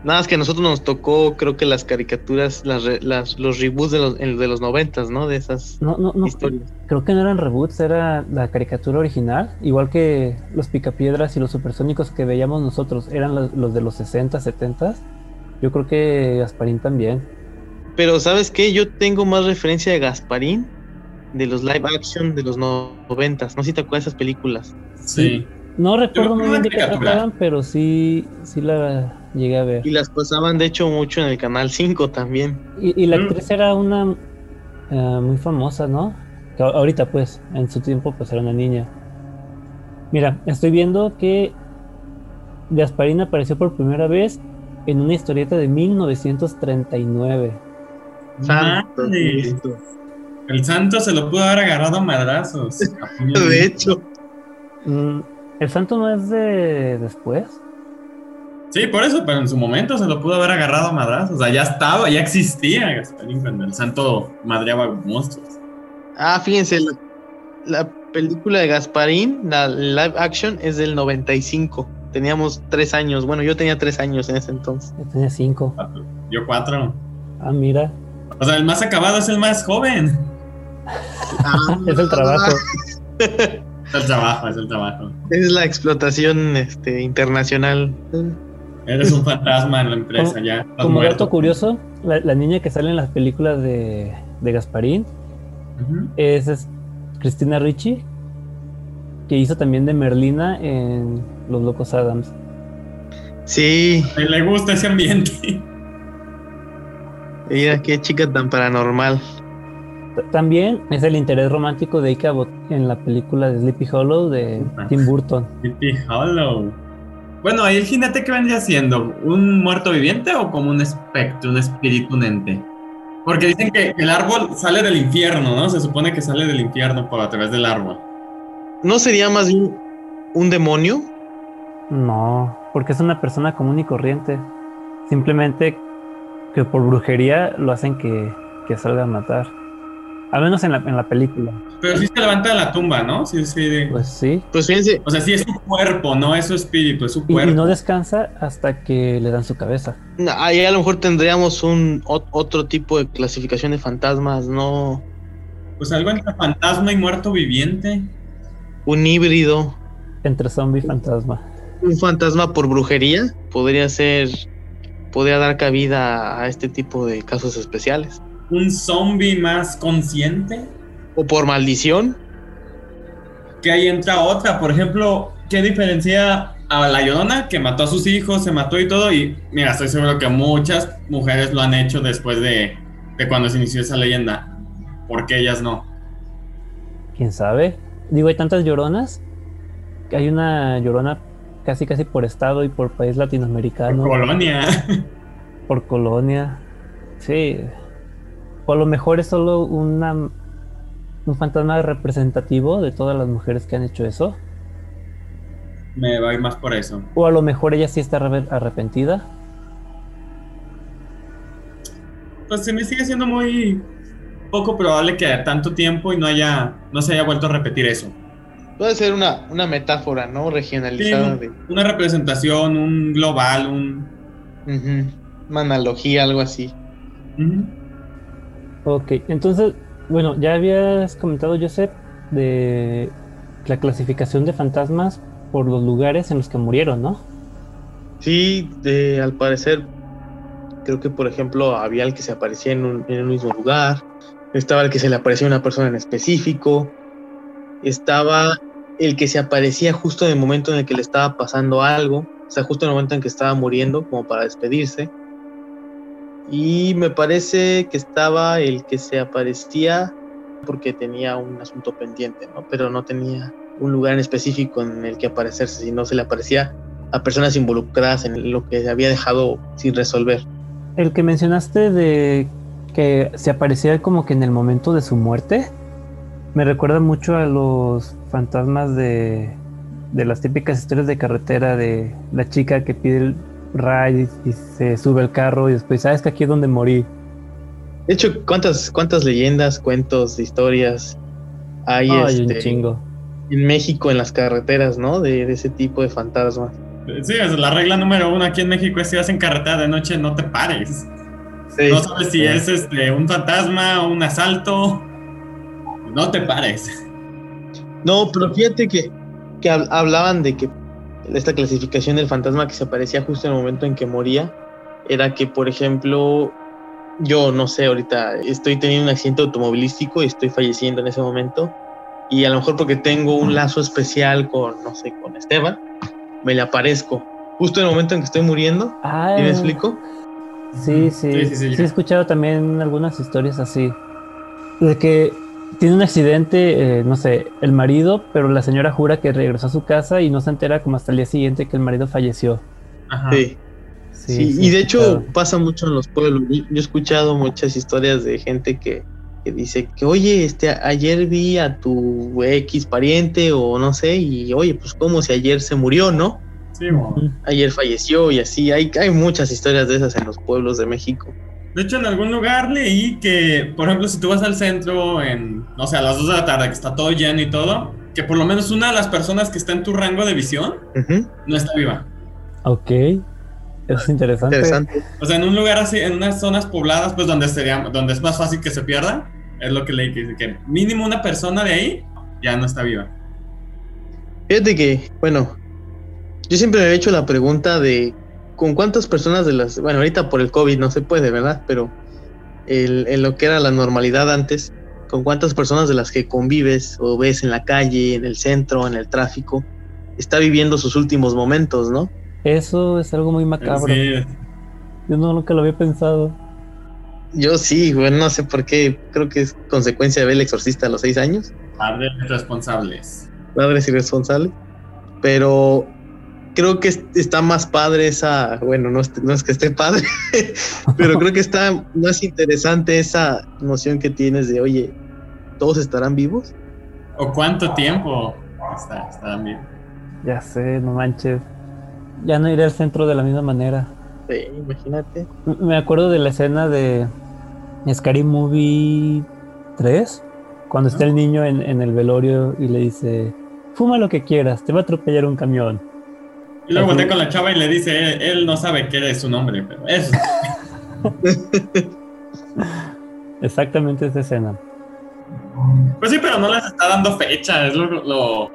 [SPEAKER 2] Nada más que a nosotros nos tocó, creo que las caricaturas, las, re- las- los reboots de los, de los noventas, ¿no? De esas
[SPEAKER 1] No, no, no.
[SPEAKER 2] historias.
[SPEAKER 1] Creo que no eran reboots, era la caricatura original. Igual que los Picapiedras y los Supersónicos que veíamos nosotros eran los, los de los 60, 70. Yo creo que Gasparín también.
[SPEAKER 2] Pero ¿sabes qué? Yo tengo más referencia de Gasparín de los live action de los no- noventas. No sé si te acuerdas de esas películas.
[SPEAKER 3] Sí.
[SPEAKER 1] No recuerdo muy bien de qué trataban, pero sí, sí la llegué a ver.
[SPEAKER 2] Y las pasaban, de hecho, mucho en el Canal 5 también.
[SPEAKER 1] Y, y la
[SPEAKER 3] Mm.
[SPEAKER 1] actriz era una eh, muy famosa, ¿no? Que a- ahorita, pues, en su tiempo, pues era una niña. Mira, estoy viendo que Gasparín apareció por primera vez en una historieta de 1939.
[SPEAKER 2] Santo. Cristo.
[SPEAKER 3] El santo se lo pudo haber agarrado a madrazos. (laughs)
[SPEAKER 2] De hecho,
[SPEAKER 1] Mm, ¿El santo no es de después?
[SPEAKER 3] Sí, por eso, pero en su momento se lo pudo haber agarrado a madrazos. O sea, ya estaba, ya existía Gasparín cuando el santo madreaba monstruos.
[SPEAKER 2] ah, fíjense, la, la película de Gasparín, la live action, es del 95. Teníamos tres años. Bueno, yo tenía tres años en ese entonces.
[SPEAKER 1] Yo tenía cinco.
[SPEAKER 3] Yo cuatro.
[SPEAKER 1] Ah, mira,
[SPEAKER 3] O sea, el más acabado es el más joven.
[SPEAKER 2] Ah,
[SPEAKER 1] es el trabajo.
[SPEAKER 3] Es el trabajo, es el trabajo.
[SPEAKER 2] Es la explotación este, internacional.
[SPEAKER 3] Eres un fantasma en la empresa,
[SPEAKER 1] Como-
[SPEAKER 3] ya. Estás
[SPEAKER 1] Como
[SPEAKER 3] muerto.
[SPEAKER 1] dato curioso, la, la niña que sale en las películas de, de Gasparín es, es Cristina Ricci, que hizo también de Merlina en Los Locos Adams.
[SPEAKER 2] Sí,
[SPEAKER 3] Le gusta ese ambiente.
[SPEAKER 2] mira qué chica tan paranormal.
[SPEAKER 1] También es el interés romántico de Ika Bot en la película de Sleepy Hollow de
[SPEAKER 3] Upa.
[SPEAKER 1] Tim Burton.
[SPEAKER 3] Sleepy Hollow. Bueno, ¿y el jinete qué vendría siendo? ¿Un muerto viviente o como un espectro, un espíritu, un ente? Porque dicen que el árbol sale del infierno, ¿no? Se supone que sale del infierno por a través del árbol.
[SPEAKER 2] ¿No sería más bien un demonio?
[SPEAKER 1] No, porque es una persona común y corriente. Simplemente que por brujería lo hacen que, que salga a matar. Al menos en la, en la película.
[SPEAKER 3] Pero sí se levanta de la tumba, ¿no? Sí, sí. de-
[SPEAKER 1] Pues sí.
[SPEAKER 2] Pues fíjense,
[SPEAKER 3] O sea, sí es su cuerpo, no es su espíritu, es su cuerpo.
[SPEAKER 1] y no descansa hasta que le dan su cabeza.
[SPEAKER 2] ahí a lo mejor tendríamos un ot- otro tipo de clasificación de fantasmas, no
[SPEAKER 3] Pues algo entre fantasma y muerto viviente.
[SPEAKER 2] un híbrido,
[SPEAKER 1] Entre zombie y fantasma.
[SPEAKER 2] un fantasma por brujería, podría ser, podría dar cabida a este tipo de casos especiales.
[SPEAKER 3] Un zombie más consciente.
[SPEAKER 2] O por maldición,
[SPEAKER 3] que ahí entra otra. Por ejemplo, ¿qué diferencia a la Llorona que mató a sus hijos, se mató y todo? Y mira, estoy seguro que muchas mujeres lo han hecho después de, de cuando se inició esa leyenda. ¿Por qué ellas no?
[SPEAKER 1] ¿Quién sabe? Digo, hay tantas lloronas. que Hay una llorona casi casi por estado y por país latinoamericano,
[SPEAKER 3] Colonia.
[SPEAKER 1] por colonia. Sí. O a lo mejor es solo una, un fantasma representativo de todas las mujeres que han hecho eso.
[SPEAKER 3] Me va a ir más por eso.
[SPEAKER 1] O a lo mejor ella sí está arre- arrepentida.
[SPEAKER 3] Pues se me sigue siendo muy poco probable que tanto tiempo y no haya, no se haya vuelto a repetir eso.
[SPEAKER 2] Puede ser una, una metáfora, ¿no? Regionalizada.
[SPEAKER 3] Sí, una representación, un global, un...
[SPEAKER 2] Una analogía, algo así.
[SPEAKER 1] Ok, entonces, bueno, ya habías comentado, Joseph, de la clasificación de fantasmas por los lugares en los que murieron, ¿no?
[SPEAKER 2] Sí, de, al parecer, creo que por ejemplo había el que se aparecía en un, en un mismo lugar, estaba el que se le aparecía a una persona en específico, estaba el que se aparecía justo en el momento en el que le estaba pasando algo, o sea, justo en el momento en que estaba muriendo, como para despedirse. Y me parece que estaba el que se aparecía porque tenía un asunto pendiente, ¿no? Pero no tenía un lugar en específico en el que aparecerse, sino se le aparecía a personas involucradas en lo que había dejado sin resolver.
[SPEAKER 1] El que mencionaste de que se aparecía como que en el momento de su muerte, me recuerda mucho a los fantasmas de, de las típicas historias de carretera de la chica que pide el ride y, se sube al carro y después, sabes que aquí es donde morí.
[SPEAKER 2] De hecho, ¿cuántas, cuántas leyendas, cuentos, historias hay este,
[SPEAKER 1] chingo.
[SPEAKER 2] en México en las carreteras, ¿no? De, ese tipo de fantasmas.
[SPEAKER 3] Sí, es la regla número uno aquí en México es si vas en carretera de noche no te pares. no sabes si es este, un fantasma o un asalto no te pares.
[SPEAKER 2] No, pero fíjate que, que hablaban de que esta clasificación del fantasma que se aparecía justo en el momento en que moría era que, por ejemplo, yo no sé, ahorita estoy teniendo un accidente automovilístico y estoy falleciendo en ese momento y a lo mejor porque tengo un lazo especial con, no sé, con Esteban, me le aparezco justo en el momento en que estoy muriendo.
[SPEAKER 1] Ah,
[SPEAKER 2] me explico?
[SPEAKER 1] Sí, sí, sí, sí, he escuchado también algunas historias así. De que tiene un accidente, eh, no sé, el marido, pero la señora jura que regresó a su casa y no se entera como hasta el día siguiente que el marido falleció.
[SPEAKER 2] Ajá. Sí. Sí, y de hecho pasa mucho en los pueblos. Yo, he escuchado muchas historias de gente que, que, dice que, oye, este, ayer vi a tu X pariente o no sé, y oye, pues como si ayer se murió, ¿no?
[SPEAKER 3] Sí, bueno.
[SPEAKER 2] Ayer falleció y así. Hay, hay muchas historias de esas en los pueblos de México.
[SPEAKER 3] De hecho, en algún lugar leí que, por ejemplo, si tú vas al centro en, no sé, a las 2 de la tarde, que está todo lleno y todo, que por lo menos una de las personas que está en tu rango de visión no está viva.
[SPEAKER 1] Ok. Es interesante. interesante.
[SPEAKER 3] O sea, en un lugar así, en unas zonas pobladas, pues donde sería, donde es más fácil que se pierda, es lo que leí, que dice que mínimo una persona de ahí ya no está viva.
[SPEAKER 2] Fíjate que, bueno, yo siempre me he hecho la pregunta de ¿con cuántas personas de las, bueno, ahorita por el COVID no se puede, ¿verdad? Pero en lo que era la normalidad antes, ¿con cuántas personas de las que convives o ves en la calle, en el centro, en el tráfico, está viviendo sus últimos momentos, ¿no?
[SPEAKER 1] Eso es algo muy macabro. Yo no, nunca lo había pensado.
[SPEAKER 2] Yo sí, bueno, no sé por qué, creo que es consecuencia de ver el exorcista a los seis años.
[SPEAKER 3] Padres responsables.
[SPEAKER 2] Padres irresponsables. Pero creo que está más padre esa, bueno, no es, que esté padre, (laughs) pero creo que está más interesante esa noción que tienes de, oye, ¿todos estarán vivos?
[SPEAKER 3] ¿O cuánto tiempo estarán vivos?
[SPEAKER 1] Ya sé, no manches. Ya no iré al centro de la misma manera.
[SPEAKER 2] Sí, imagínate.
[SPEAKER 1] Me acuerdo de la escena de Scary Movie 3, cuando está el niño en, en el velorio y le dice, fuma lo que quieras, te va a atropellar un camión.
[SPEAKER 3] Y luego voltea con la chava y le dice, él, no sabe qué es su nombre, pero eso. (laughs)
[SPEAKER 1] Exactamente esa escena.
[SPEAKER 3] Pues sí, pero no les está dando fecha, es lo,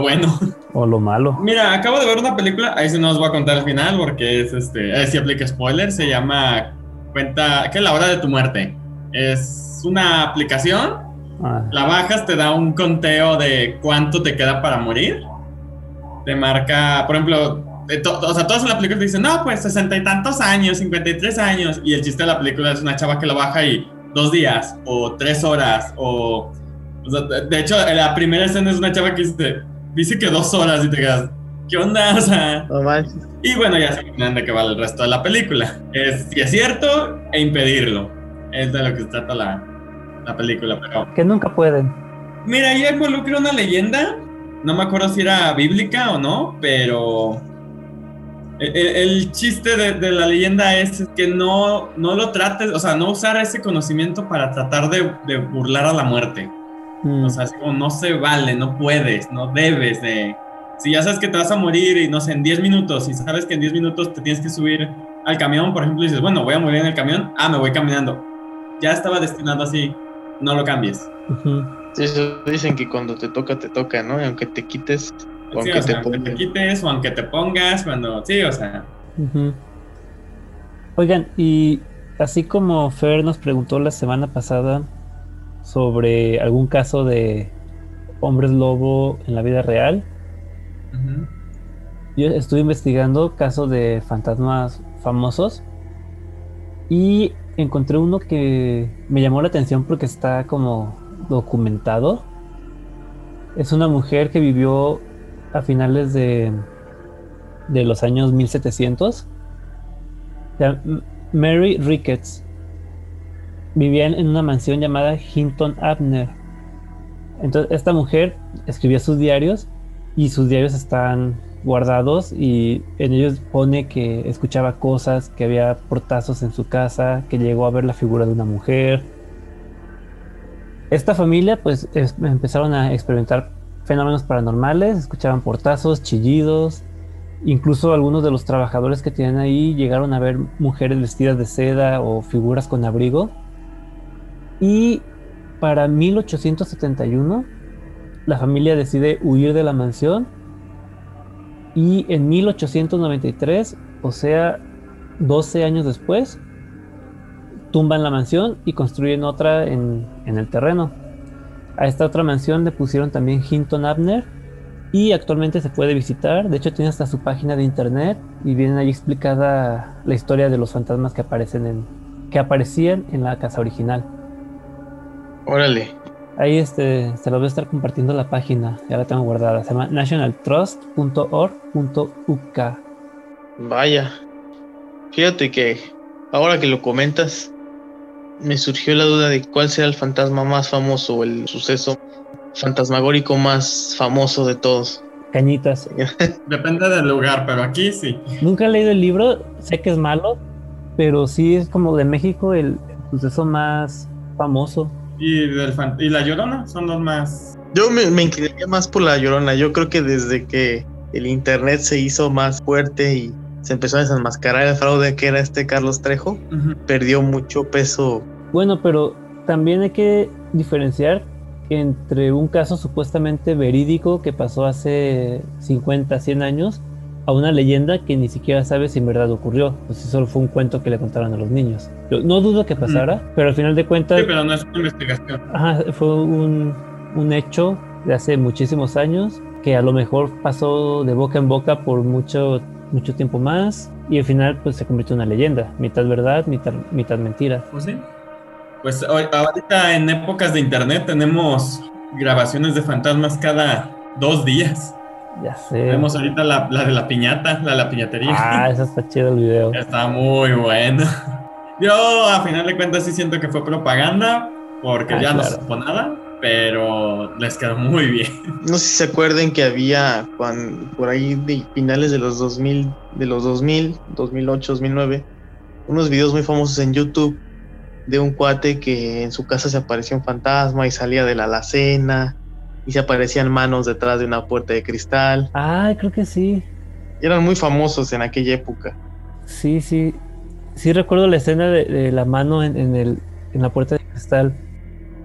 [SPEAKER 3] bueno.
[SPEAKER 1] O lo malo.
[SPEAKER 3] Mira, acabo de ver una película, ahí sí no os voy a contar el final porque es este, ahí sí aplica spoiler, se llama Cuenta, ¿qué es la hora de tu muerte? Es una aplicación, ah. la bajas, te da un conteo de cuánto te queda para morir te marca, por ejemplo, o sea, todas en la película te dicen, no, pues sesenta y tantos años, cincuenta y tres años, y el chiste de la película es una chava que lo baja y dos días, o tres horas, o... de hecho, la primera escena es una chava que dice, dice que dos horas y te quedas, ¿qué onda? O sea... y bueno, ya se imaginan de qué va el resto de la película. Es si es cierto e impedirlo. Es de lo que se trata la, la película, pero...
[SPEAKER 1] Que nunca pueden.
[SPEAKER 3] Mira, ahí involucra una leyenda no me acuerdo si era bíblica o no, pero el, chiste de, la leyenda es que no, no lo trates, o sea, no usar ese conocimiento para tratar de, burlar a la muerte. Mm. O sea, es como no se vale, no puedes, no debes de... Si ya sabes que te vas a morir y no sé, en 10 minutos, y sabes que en 10 minutos te tienes que subir al camión, por ejemplo, y dices, bueno, voy a morir en el camión, ah, me voy caminando. Ya estaba destinado así, no lo cambies.
[SPEAKER 2] Sí, eso dicen que cuando te toca, te toca, ¿no? Y aunque te quites,
[SPEAKER 3] o aunque, te aunque te quites, o aunque te pongas, cuando... Sí, o sea...
[SPEAKER 1] Oigan, y así como Fer nos preguntó la semana pasada sobre algún caso de hombres lobo en la vida real, yo estuve investigando casos de fantasmas famosos y encontré uno que me llamó la atención porque está como documentado. Es una mujer que vivió a finales de, de los años 1700. Mary Ricketts vivía en una mansión llamada Hinton Abner. Entonces, esta mujer escribía sus diarios y sus diarios están guardados y en ellos pone que escuchaba cosas, que había portazos en su casa, que llegó a ver la figura de una mujer. Esta familia pues empezaron a experimentar fenómenos paranormales, escuchaban portazos, chillidos, incluso algunos de los trabajadores que tienen ahí llegaron a ver mujeres vestidas de seda o figuras con abrigo. Y para 1871 la familia decide huir de la mansión y en 1893, o sea, 12 años después, tumban la mansión y construyen otra en, el terreno. A esta otra mansión le pusieron también Hinton Abner y actualmente se puede visitar. De hecho, tiene hasta su página de internet y viene ahí explicada la historia de los fantasmas que aparecen en que aparecían en la casa original.
[SPEAKER 2] Órale.
[SPEAKER 1] Ahí este, se lo voy a estar compartiendo la página, ya la tengo guardada. Se llama nationaltrust.org.uk.
[SPEAKER 2] Vaya. Fíjate que ahora que lo comentas, me surgió la duda de cuál será el fantasma más famoso o el suceso fantasmagórico más famoso de todos.
[SPEAKER 1] Cañitas. (laughs)
[SPEAKER 3] Depende del lugar, pero aquí sí.
[SPEAKER 1] Nunca he leído el libro, sé que es malo, pero sí es como de México el suceso más famoso
[SPEAKER 3] y, del y La Llorona son los más...
[SPEAKER 2] Yo me, me, inclinaría más por La Llorona. Yo creo que desde que el Internet se hizo más fuerte y se empezó a desenmascarar el fraude que era este Carlos Trejo, perdió mucho peso.
[SPEAKER 1] Bueno, pero también hay que diferenciar entre un caso supuestamente verídico que pasó hace 50, 100 años a una leyenda que ni siquiera sabe si en verdad ocurrió, pues si solo fue un cuento que le contaron a los niños. Yo no dudo que pasara, pero al final de cuentas...
[SPEAKER 3] Sí, pero no es una investigación.
[SPEAKER 1] Ajá, fue un, un hecho de hace muchísimos años que a lo mejor pasó de boca en boca por mucho, mucho tiempo más y al final pues se convirtió en una leyenda, mitad verdad, mitad, mitad mentira.
[SPEAKER 3] Pues sí. Pues ahorita en épocas de internet tenemos grabaciones de fantasmas cada dos días.
[SPEAKER 1] Ya sé.
[SPEAKER 3] Vemos ahorita la, de la piñata, la de la piñatería.
[SPEAKER 1] Ah, eso está chido el video. (laughs)
[SPEAKER 3] Está muy bueno. Yo, a final de cuentas, sí siento que fue propaganda, porque ah, ya no supo nada, pero les quedó muy bien.
[SPEAKER 2] No sé si se acuerden que había cuando, por ahí de finales de los 2000, de los 2000, 2008, 2009, unos videos muy famosos en YouTube de un cuate que en su casa se apareció un fantasma y salía de la alacena y se aparecían manos detrás de una puerta de cristal.
[SPEAKER 1] Ah, creo que sí.
[SPEAKER 2] eran muy famosos en aquella época.
[SPEAKER 1] Sí, sí. Sí recuerdo la escena de, la mano en, el, en la puerta de cristal.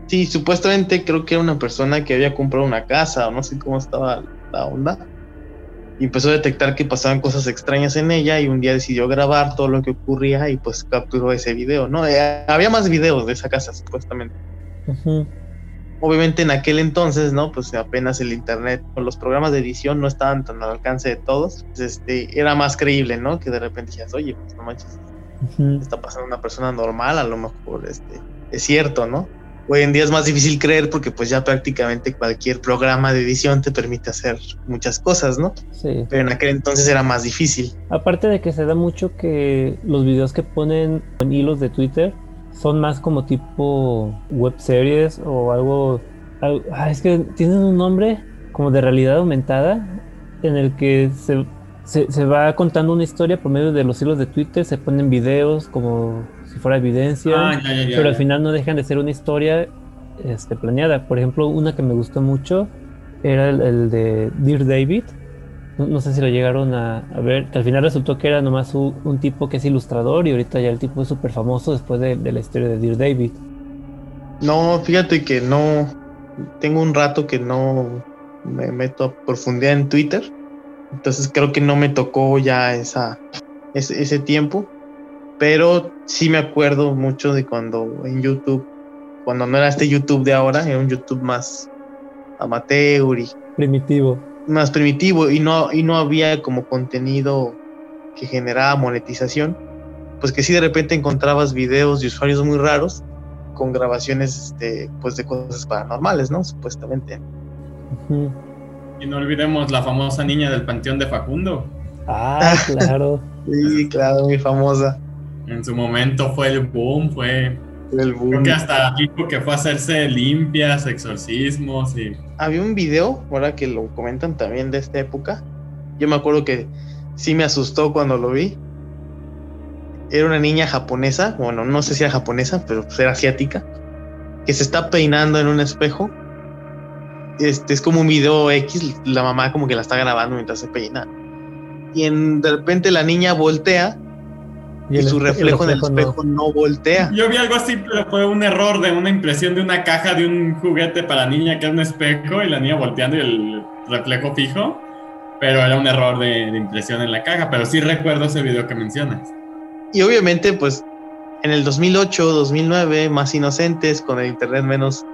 [SPEAKER 2] Sí, supuestamente creo que era una persona que había comprado una casa o no sé cómo estaba la onda. Y empezó a detectar que pasaban cosas extrañas en ella y un día decidió grabar todo lo que ocurría y pues capturó ese video, ¿no? Eh, había más videos de esa casa supuestamente obviamente en aquel entonces, ¿no? Pues apenas el internet o los programas de edición no estaban tan al alcance de todos. Pues, este, era más creíble, ¿no? Que de repente decías, oye, pues no manches, está pasando una persona normal, a lo mejor este, es cierto, ¿no? Hoy en día es más difícil creer porque pues ya prácticamente cualquier programa de edición te permite hacer muchas cosas, ¿no?
[SPEAKER 1] Sí.
[SPEAKER 2] Pero en aquel entonces era más difícil.
[SPEAKER 1] Aparte de que se da mucho que los videos que ponen en hilos de Twitter son más como tipo web series o algo, ah, es que tienen un nombre como de realidad aumentada en el que se, se, va contando una historia por medio de los hilos de Twitter, se ponen videos como si fuera evidencia, ah, pero al final no dejan de ser una historia este, planeada. Por ejemplo, una que me gustó mucho era el, de Dear David. No, sé si lo llegaron a, ver, que al final resultó que era nomás un, tipo que es ilustrador y ahorita ya el tipo es súper famoso después de, la historia de Dear David.
[SPEAKER 2] No, fíjate que no. Tengo un rato que no me meto a profundidad en Twitter. Entonces creo que no me tocó ya esa, ese tiempo. Pero sí me acuerdo mucho de cuando en YouTube, cuando no era este YouTube de ahora, era un YouTube más amateur y
[SPEAKER 1] primitivo.
[SPEAKER 2] Más primitivo y no, y no había como contenido que generaba monetización. Pues que sí de repente encontrabas videos de usuarios muy raros con grabaciones este, pues de cosas paranormales, ¿no? Supuestamente.
[SPEAKER 3] Y no olvidemos la famosa niña del panteón de Facundo.
[SPEAKER 1] Ah, claro. (laughs)
[SPEAKER 2] sí, claro, muy famosa.
[SPEAKER 3] En su momento fue el boom, fue. El boom. Creo que hasta dijo que fue a hacerse limpias, exorcismos y.
[SPEAKER 2] Había un video, ahora que lo comentan también de esta época. Yo me acuerdo que sí me asustó cuando lo vi. Era una niña japonesa, bueno, no sé si era japonesa, pero pues era asiática, que se está peinando en un espejo. Este es como un video X, la mamá como que la está grabando mientras se peina. Y en, de repente la niña voltea y, su reflejo, en el espejo no. voltea.
[SPEAKER 3] Yo vi algo así, pero fue un error de una impresión de una caja de un juguete para niña que es un espejo y la niña volteando y el reflejo fijo. Pero era un error de, impresión en la caja. Pero sí recuerdo ese video que mencionas.
[SPEAKER 2] Y obviamente, pues en el 2008, 2009, más inocentes, con el internet menos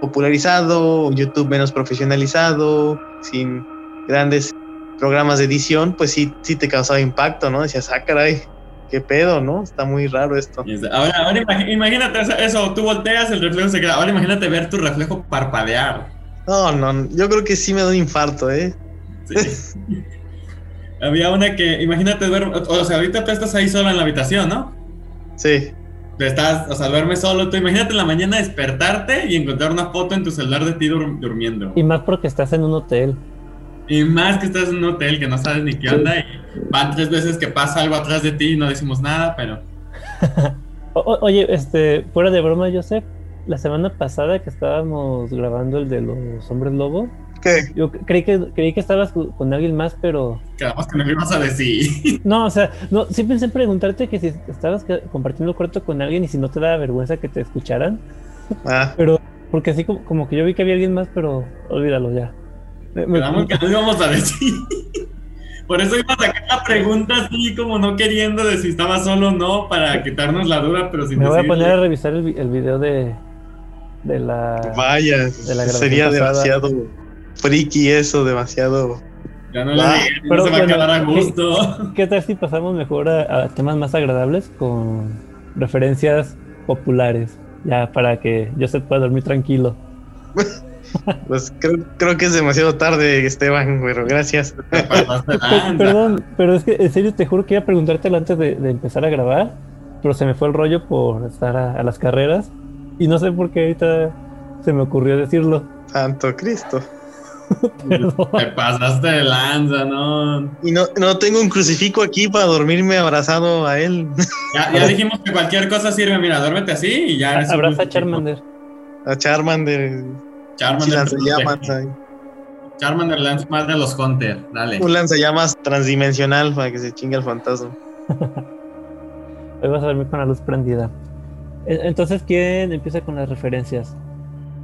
[SPEAKER 2] popularizado, YouTube menos profesionalizado, sin grandes programas de edición, pues sí, sí te causaba impacto, ¿no? Decías, ah, caray, qué pedo, ¿no? Está muy raro esto.
[SPEAKER 3] Ahora, ahora imagínate eso, tú volteas, el reflejo se queda. Ahora imagínate ver tu reflejo parpadear.
[SPEAKER 2] No, no, yo creo que sí me da un infarto, ¿eh? Sí. (laughs)
[SPEAKER 3] Había una que, imagínate ver, o sea, ahorita tú estás ahí solo en la habitación, ¿no?
[SPEAKER 2] Sí.
[SPEAKER 3] Estás, o sea, duermes solo, tú imagínate en la mañana despertarte y encontrar una foto en tu celular de ti durmiendo.
[SPEAKER 1] Y más porque estás en un hotel.
[SPEAKER 3] Y más que estás en un hotel que no sabes ni qué onda y van tres veces que pasa algo atrás de ti y no decimos nada, pero... (laughs)
[SPEAKER 1] oye, este, fuera de broma, Joseph, la semana pasada que estábamos grabando el de los hombres lobo,
[SPEAKER 2] ¿Qué?
[SPEAKER 1] Yo creí que, creí que estabas con alguien más, pero.
[SPEAKER 3] Quedamos que no ibas a decir. (laughs)
[SPEAKER 1] No, o sea, no, sí pensé en preguntarte que si estabas compartiendo el cuarto con alguien y si no te daba vergüenza que te escucharan. Ah. Pero, porque así como, como que yo vi que había alguien más, pero olvídalo ya.
[SPEAKER 3] Quedamos que no íbamos a decir. (laughs) Por eso iba a sacar la pregunta así como no queriendo de si estaba solo o no, para quitarnos la duda, pero sin
[SPEAKER 1] Me voy a poner a revisar el, el video de, de la.
[SPEAKER 2] Vaya, sería demasiado friki eso, demasiado.
[SPEAKER 3] Ya no le ah, pero se va a quedar a gusto.
[SPEAKER 1] ¿qué, tal si pasamos mejor a, temas más agradables con referencias populares? Ya para que yo se pueda dormir tranquilo. (laughs)
[SPEAKER 2] Pues creo, que es demasiado tarde, Esteban, pero gracias. (laughs)
[SPEAKER 1] Perdón, pero es que en serio te juro que iba a preguntártelo antes de, empezar a grabar, pero se me fue el rollo por estar a, las carreras y no sé por qué ahorita se me ocurrió decirlo.
[SPEAKER 2] Santo Cristo. (laughs)
[SPEAKER 3] Te pasaste de lanza, ¿no?
[SPEAKER 2] Y no, no tengo un crucifijo aquí para dormirme abrazado a él. (laughs)
[SPEAKER 3] Ya, dijimos que cualquier cosa sirve, mira, duérmete así y ya.
[SPEAKER 1] Abraza a Charmander.
[SPEAKER 2] A Charmander.
[SPEAKER 3] Charmander. Charmander lanza más de los Hunter, dale.
[SPEAKER 2] Un lanzallamas transdimensional para que se chingue el fantasma. (laughs)
[SPEAKER 1] Hoy vas a dormir con la luz prendida. E, entonces, ¿quién empieza con las referencias?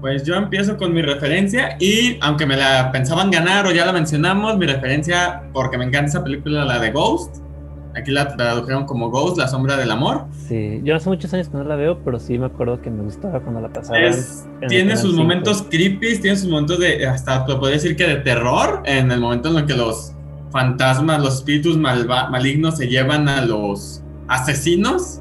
[SPEAKER 3] Pues yo empiezo con mi referencia y aunque me la pensaban ganar o ya la mencionamos, mi referencia, porque me encanta esa película, la de Ghost, Aquí la tradujeron como Ghost, la sombra del amor.
[SPEAKER 1] Sí, yo hace muchos años que no la veo, pero sí me acuerdo que me gustaba cuando la pasaban.
[SPEAKER 3] tiene sus momentos creepy, tiene sus momentos de, hasta podría decir que de terror, en el momento en el que los fantasmas, los espíritus malignos se llevan a los asesinos.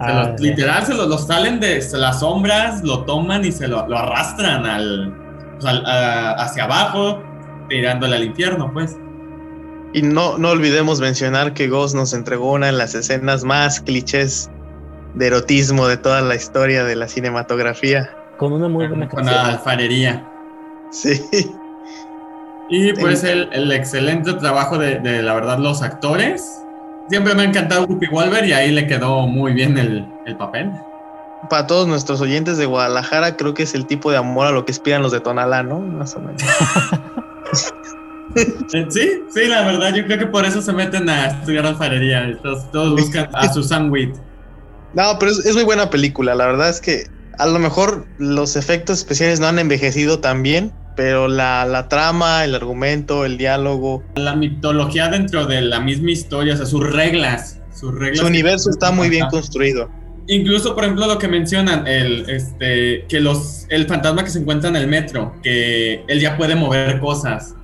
[SPEAKER 3] Ah, literal, se los, salen de las sombras, lo toman y se lo, arrastran al, hacia abajo, tirándole al infierno, pues.
[SPEAKER 2] Y no, no olvidemos mencionar que Ghost nos entregó una de las escenas más clichés de erotismo de toda la historia de la cinematografía.
[SPEAKER 1] Con una muy buena
[SPEAKER 3] Con la alfarería.
[SPEAKER 2] Sí.
[SPEAKER 3] Y pues el, el excelente trabajo de, de, la verdad, los actores. Siempre me ha encantado Whoopi Wolver y ahí le quedó muy bien el, el papel.
[SPEAKER 2] para todos nuestros oyentes de Guadalajara, creo que es el tipo de amor a lo que aspiran los de Tonalá, ¿no? Más o menos. (laughs)
[SPEAKER 3] Sí, sí, la verdad, yo creo que por eso se meten a estudiar alfarería. Todos, todos buscan a Susan Witt.
[SPEAKER 2] No, pero es, es, muy buena película. La verdad es que a lo mejor los efectos especiales no han envejecido tan bien, pero la, la trama, el argumento, el diálogo.
[SPEAKER 3] La mitología dentro de la misma historia, o sea, sus reglas. Sus reglas
[SPEAKER 2] Su universo está muy bien construido.
[SPEAKER 3] Incluso, por ejemplo, lo que mencionan, el, este, que los, el fantasma que se encuentra en el metro, que él ya puede mover cosas.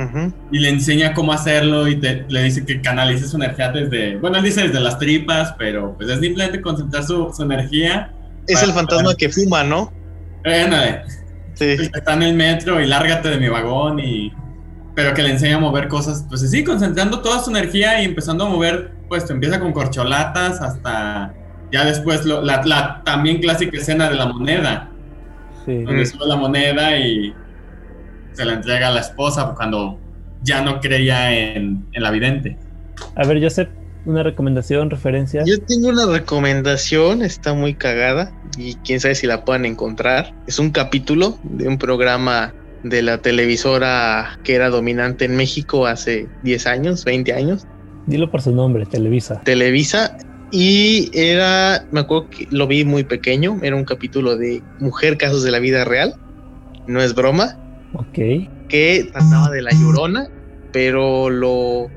[SPEAKER 3] Uh -huh. Y le enseña cómo hacerlo y te, le dice que canalice su energía desde, bueno, él dice desde las tripas, pero pues es simplemente concentrar su, su energía.
[SPEAKER 2] Es el fantasma que fuma, ¿no?
[SPEAKER 3] Eh, sí. (laughs) Está en el metro y lárgate de mi vagón y... Pero que le enseña a mover cosas, pues sí, concentrando toda su energía y empezando a mover, pues te empieza con corcholatas hasta ya después lo, la, la, también clásica escena de la moneda. Sí. Donde sube la moneda y se la entrega a la esposa cuando ya no creía en, en la vidente.
[SPEAKER 1] A ver, Joseph, una recomendación, referencia.
[SPEAKER 2] Yo tengo una recomendación, está muy cagada y quién sabe si la puedan encontrar. Es un capítulo de un programa de la televisora que era dominante en México hace 10 años, 20 años.
[SPEAKER 1] Dilo por su nombre, Televisa.
[SPEAKER 2] Televisa. Y era, me acuerdo que lo vi muy pequeño, era un capítulo de Mujer Casos de la Vida Real, no es broma.
[SPEAKER 1] Ok.
[SPEAKER 2] Que trataba de la llorona, pero lo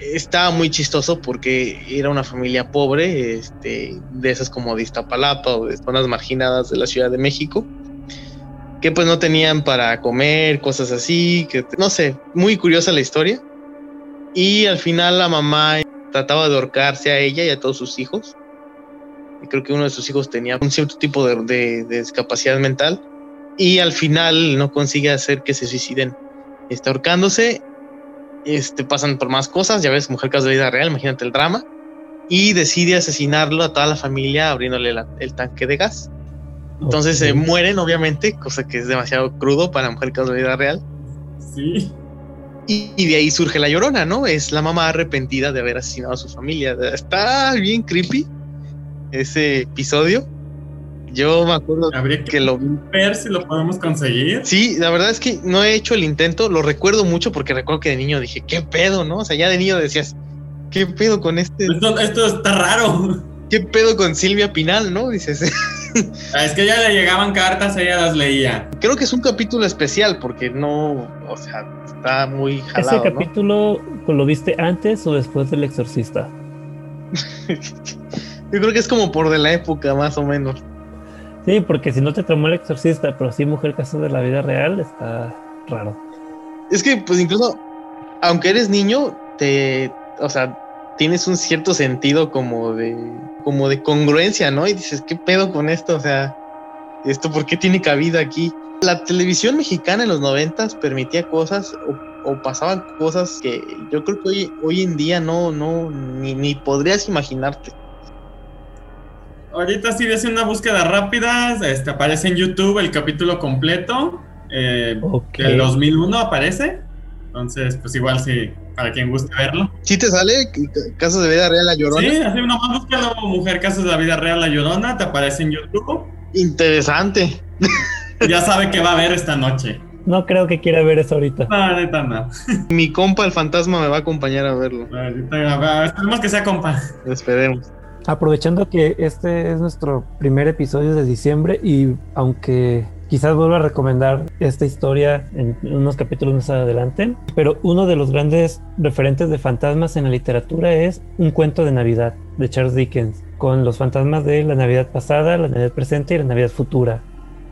[SPEAKER 2] estaba muy chistoso porque era una familia pobre, este, de esas como de Iztapalapa o de zonas marginadas de la Ciudad de México, que pues no tenían para comer, cosas así, que no sé, muy curiosa la historia. Y al final la mamá trataba de ahorcarse a ella y a todos sus hijos. Y creo que uno de sus hijos tenía un cierto tipo de, de, de discapacidad mental. Y al final no consigue hacer que se suiciden. Está ahorcándose este, pasan por más cosas, ya ves, mujer caso de vida real, imagínate el drama, y decide asesinarlo a toda la familia abriéndole la, el tanque de gas. Entonces se okay. eh, mueren, obviamente, cosa que es demasiado crudo para mujer caso de vida real.
[SPEAKER 3] Sí.
[SPEAKER 2] Y, y, de ahí surge la llorona, ¿no? Es la mamá arrepentida de haber asesinado a su familia. Está bien creepy ese episodio. Yo me acuerdo
[SPEAKER 3] Habría que, que, lo ver si lo podemos conseguir.
[SPEAKER 2] Sí, la verdad es que no he hecho el intento, lo recuerdo mucho porque recuerdo que de niño dije, ¿qué pedo, no? O sea, ya de niño decías, ¿qué pedo con este?
[SPEAKER 3] Esto, esto está raro.
[SPEAKER 2] ¿Qué pedo con Silvia Pinal, no? Dices. (laughs)
[SPEAKER 3] es que ya le llegaban cartas, ella las leía.
[SPEAKER 2] Creo que es un capítulo especial porque no, o sea, está muy jalado.
[SPEAKER 1] ¿Ese capítulo ¿no? lo viste antes o después del Exorcista? (laughs)
[SPEAKER 2] Yo creo que es como por de la época, más o menos.
[SPEAKER 1] Sí, porque si no te tomó el exorcista, pero sí mujer caso de la vida real, está raro.
[SPEAKER 2] Es que, pues incluso, aunque eres niño, te, o sea, tienes un cierto sentido como de, como de congruencia, ¿no? Y dices, ¿qué pedo con esto? O sea, ¿esto por qué tiene cabida aquí? La televisión mexicana en los noventas permitía cosas o, o, pasaban cosas que yo creo que hoy, hoy en día no, no, ni, ni podrías imaginarte.
[SPEAKER 3] Ahorita sí ves una búsqueda rápida, este, aparece en YouTube el capítulo completo. Eh, okay. Del 2001 aparece. Entonces, pues igual sí, para quien guste verlo.
[SPEAKER 2] ¿Sí te sale Casos de Vida Real La Llorona?
[SPEAKER 3] Sí, así nomás búscalo Mujer Casos de la Vida Real La Llorona, te aparece en YouTube.
[SPEAKER 2] Interesante. (laughs)
[SPEAKER 3] Ya sabe que va a ver esta noche.
[SPEAKER 1] No creo que quiera ver eso ahorita.
[SPEAKER 3] No, neta no.
[SPEAKER 2] Mi compa el fantasma me va a acompañar a verlo.
[SPEAKER 3] Ahorita, esperemos que sea compa.
[SPEAKER 2] Esperemos.
[SPEAKER 1] Aprovechando que este es nuestro primer episodio de diciembre y aunque quizás vuelva a recomendar esta historia en unos capítulos más adelante, pero uno de los grandes referentes de fantasmas en la literatura es Un cuento de Navidad de Charles Dickens, con los fantasmas de la Navidad pasada, la Navidad presente y la Navidad futura.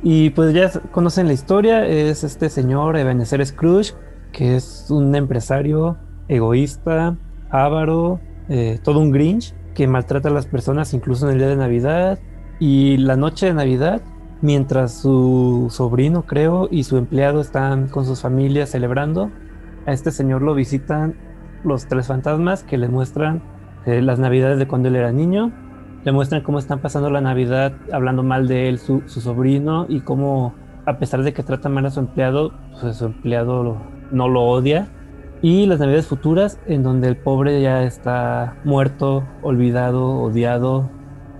[SPEAKER 1] Y pues ya conocen la historia, es este señor Ebenezer Scrooge, que es un empresario egoísta, avaro, eh, todo un Grinch, que maltrata a las personas incluso en el día de Navidad y la noche de Navidad, mientras su sobrino, creo, y su empleado están con sus familias celebrando, a este señor lo visitan los tres fantasmas que le muestran eh, las navidades de cuando él era niño, le muestran cómo están pasando la Navidad hablando mal de él, su, sobrino, y cómo a pesar de que trata mal a su empleado, pues su empleado no lo odia y las navidades futuras en donde el pobre ya está muerto, olvidado, odiado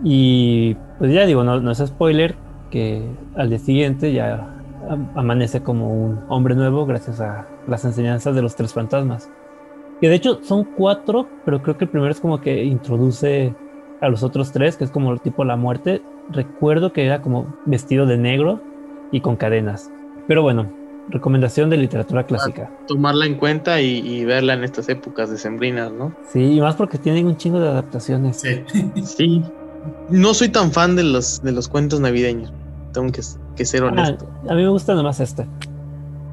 [SPEAKER 1] Y pues ya digo, no, no es spoiler que al día siguiente ya amanece como un hombre nuevo gracias a las enseñanzas de los tres fantasmas. Que de hecho son cuatro, pero creo que el primero es como que introduce a los otros tres, que es como el tipo la muerte. Recuerdo que era como vestido de negro y con cadenas. Pero bueno, recomendación de literatura clásica.
[SPEAKER 2] tomarla en cuenta y, verla en estas épocas decembrinas, ¿no?
[SPEAKER 1] Sí, y más porque tienen un chingo de adaptaciones.
[SPEAKER 2] Sí. sí. No soy tan fan de los, de los cuentos navideños. Tengo que, que ser ah, honesto.
[SPEAKER 1] a mí me gusta nomás este.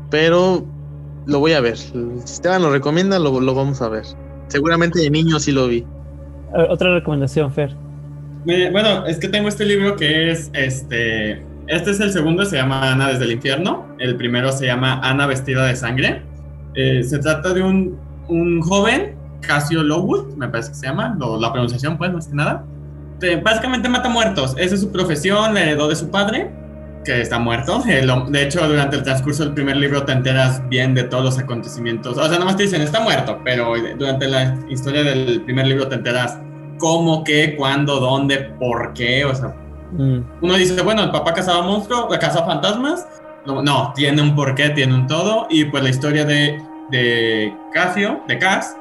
[SPEAKER 2] Pero lo voy a ver. Si Esteban lo recomienda, lo, lo vamos a ver. Seguramente de niño sí lo vi.
[SPEAKER 1] otra recomendación, Fer.
[SPEAKER 3] Bueno, es que tengo este libro que es este. Este es el segundo, se llama Ana desde el infierno. El primero se llama Ana vestida de sangre. Eh, se trata de un, un joven, Casio Lowood, me parece que se llama, la pronunciación, pues, más que nada. básicamente mata muertos. Esa es su profesión, heredó de su padre que está muerto. De hecho, durante el transcurso del primer libro te enteras bien de todos los acontecimientos. O sea, nada más te dicen, está muerto, pero durante la historia del primer libro te enteras cómo, qué, cuándo, dónde, por qué. O sea, mm. uno dice, bueno, el papá cazaba monstruos, cazaba fantasmas. No, tiene un porqué, tiene un todo. Y pues la historia de, de Casio, de Cas,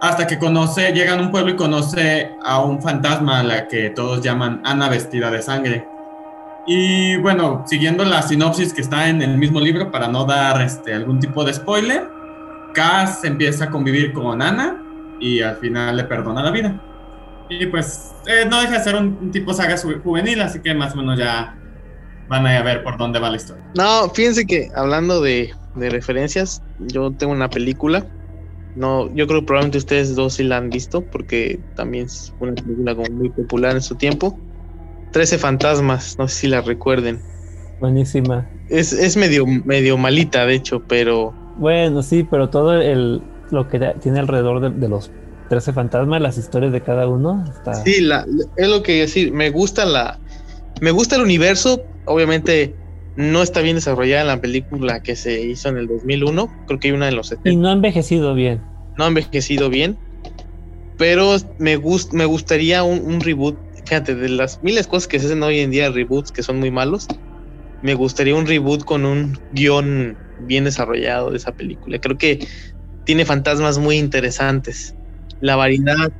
[SPEAKER 3] hasta que conoce, llega a un pueblo y conoce a un fantasma a la que todos llaman Ana vestida de sangre y bueno, siguiendo la sinopsis que está en el mismo libro para no dar este, algún tipo de spoiler, Cass empieza a convivir con Ana y al final le perdona la vida. Y pues eh, no deja de ser un, tipo saga juvenil, así que más o menos ya van a ver por dónde va la historia.
[SPEAKER 2] No, fíjense que hablando de, de referencias, yo tengo una película. No, yo creo que probablemente ustedes dos sí la han visto porque también es una película como muy popular en su tiempo. 13 fantasmas, no sé si la recuerden.
[SPEAKER 1] Buenísima.
[SPEAKER 2] Es, es medio, medio malita, de hecho, pero.
[SPEAKER 1] Bueno, sí, pero todo el, lo que tiene alrededor de, los 13 fantasmas, las historias de cada uno. Está...
[SPEAKER 2] Sí, la, es lo que decir. Me gusta la. Me gusta el universo. Obviamente no está bien desarrollada en la película que se hizo en el 2001. Creo que hay una de los
[SPEAKER 1] 70. Y no ha envejecido bien.
[SPEAKER 2] No ha envejecido bien. Pero me, gust, me gustaría un, un reboot fíjate, de las miles cosas que se hacen hoy en día, reboots que son muy malos, me gustaría un reboot con un guion bien desarrollado de esa película. Creo que tiene fantasmas muy interesantes. La variedad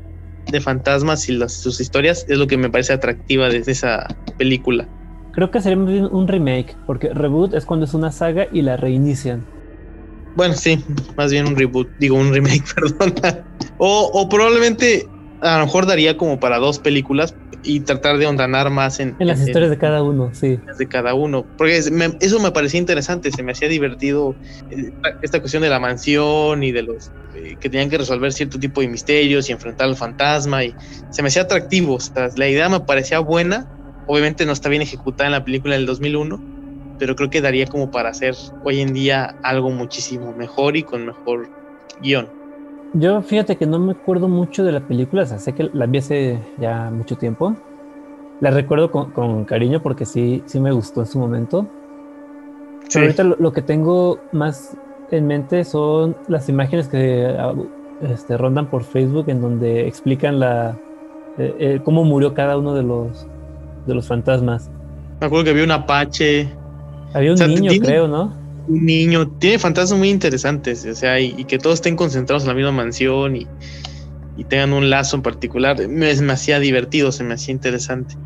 [SPEAKER 2] de fantasmas y las, sus historias es lo que me parece atractiva de esa película.
[SPEAKER 1] Creo que sería un remake, porque reboot es cuando es una saga y la reinician.
[SPEAKER 2] Bueno, sí, más bien un reboot, digo un remake, (laughs) perdón. o, o probablemente a lo mejor daría como para dos películas y tratar de ondanar más en,
[SPEAKER 1] en las historias de cada uno, sí.
[SPEAKER 2] De cada uno. Porque eso me parecía interesante, se me hacía divertido eh, esta cuestión de la mansión y de los eh, que tenían que resolver cierto tipo de misterios y enfrentar al fantasma y se me hacía atractivo. la idea me parecía buena, obviamente no está bien ejecutada en la película del 2001, pero creo que daría como para hacer hoy en día algo muchísimo mejor y con mejor guion.
[SPEAKER 1] Yo fíjate que no me acuerdo mucho de la película, o sea, sé que la vi hace ya mucho tiempo. La recuerdo con, cariño porque sí, sí me gustó en su momento. Pero ahorita lo, que tengo más en mente son las imágenes que ah, este, rondan por Facebook en donde explican la eh, eh, cómo murió cada uno de los de los fantasmas.
[SPEAKER 2] Me acuerdo que había un apache.
[SPEAKER 1] Había un niño, creo, ¿no?
[SPEAKER 2] Un niño, tiene fantasmas muy interesantes, o sea, y, que todos estén concentrados en la misma mansión y, tengan un lazo en particular, me, me, hacía divertido, se me hacía interesante.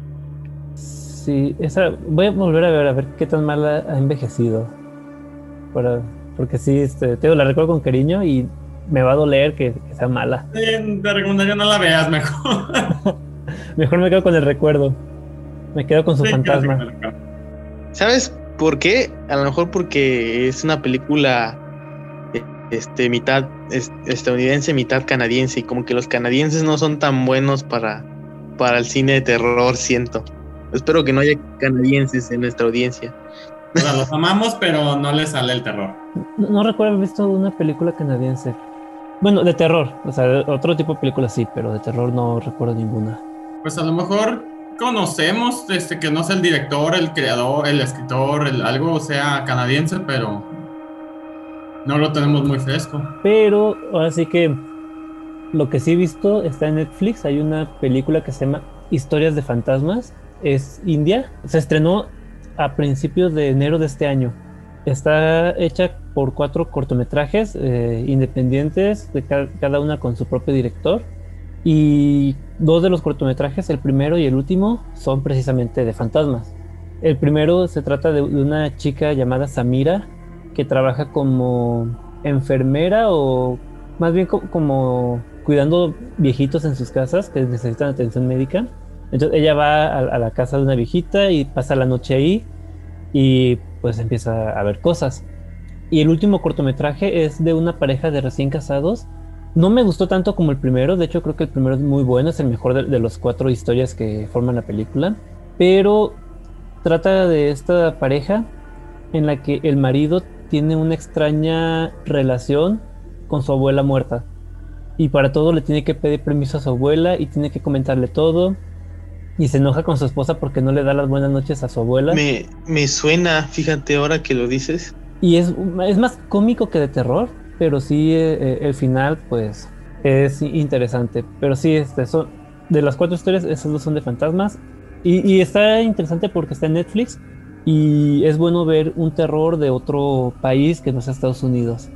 [SPEAKER 1] Sí, esa, voy a volver a ver, a ver qué tan mal ha envejecido. Para, porque sí, este, te la recuerdo con cariño y me va a doler que, sea mala.
[SPEAKER 3] te recomendaría no la veas mejor. (laughs)
[SPEAKER 1] mejor me quedo con el recuerdo. Me quedo con su fantasma.
[SPEAKER 2] ¿Sabes ¿Por qué? A lo mejor porque es una película este, mitad estadounidense, mitad canadiense, y como que los canadienses no son tan buenos para, para el cine de terror, siento. Espero que no haya canadienses en nuestra audiencia.
[SPEAKER 3] O sea, los amamos, pero no les sale el terror.
[SPEAKER 1] No, recuerdo haber visto una película canadiense. Bueno, de terror, o sea, otro tipo de película sí, pero de terror no recuerdo ninguna.
[SPEAKER 3] Pues a lo mejor conocemos, este, que no sea el director, el creador, el escritor, el, algo sea canadiense, pero no lo tenemos muy fresco.
[SPEAKER 1] Pero ahora sí que lo que sí he visto está en Netflix. Hay una película que se llama historias de fantasmas. Es india. Se estrenó a principios de enero de este año. Está hecha por cuatro cortometrajes eh, independientes, de cada una con su propio director. Y dos de los cortometrajes, el primero y el último, son precisamente de fantasmas. El primero se trata de una chica llamada Samira que trabaja como enfermera o más bien como cuidando viejitos en sus casas que necesitan atención médica. Entonces ella va a, la casa de una viejita y pasa la noche ahí y pues empieza a ver cosas. Y el último cortometraje es de una pareja de recién casados. No me gustó tanto como el primero, de hecho creo que el primero es muy bueno, es el mejor de, de los cuatro historias que forman la película. Pero trata de esta pareja en la que el marido tiene una extraña relación con su abuela muerta. Y para todo le tiene que pedir permiso a su abuela y tiene que comentarle todo. Y se enoja con su esposa porque no le da las buenas noches a su abuela.
[SPEAKER 2] Me, me suena, fíjate ahora que lo dices.
[SPEAKER 1] Y es, es más cómico que de terror, pero sí eh, eh, el final pues es interesante. Pero sí, este, son, de las cuatro historias, esas dos son de fantasmas. Y, y está interesante porque está en Netflix y es bueno ver un terror de otro país que no sea Estados Unidos.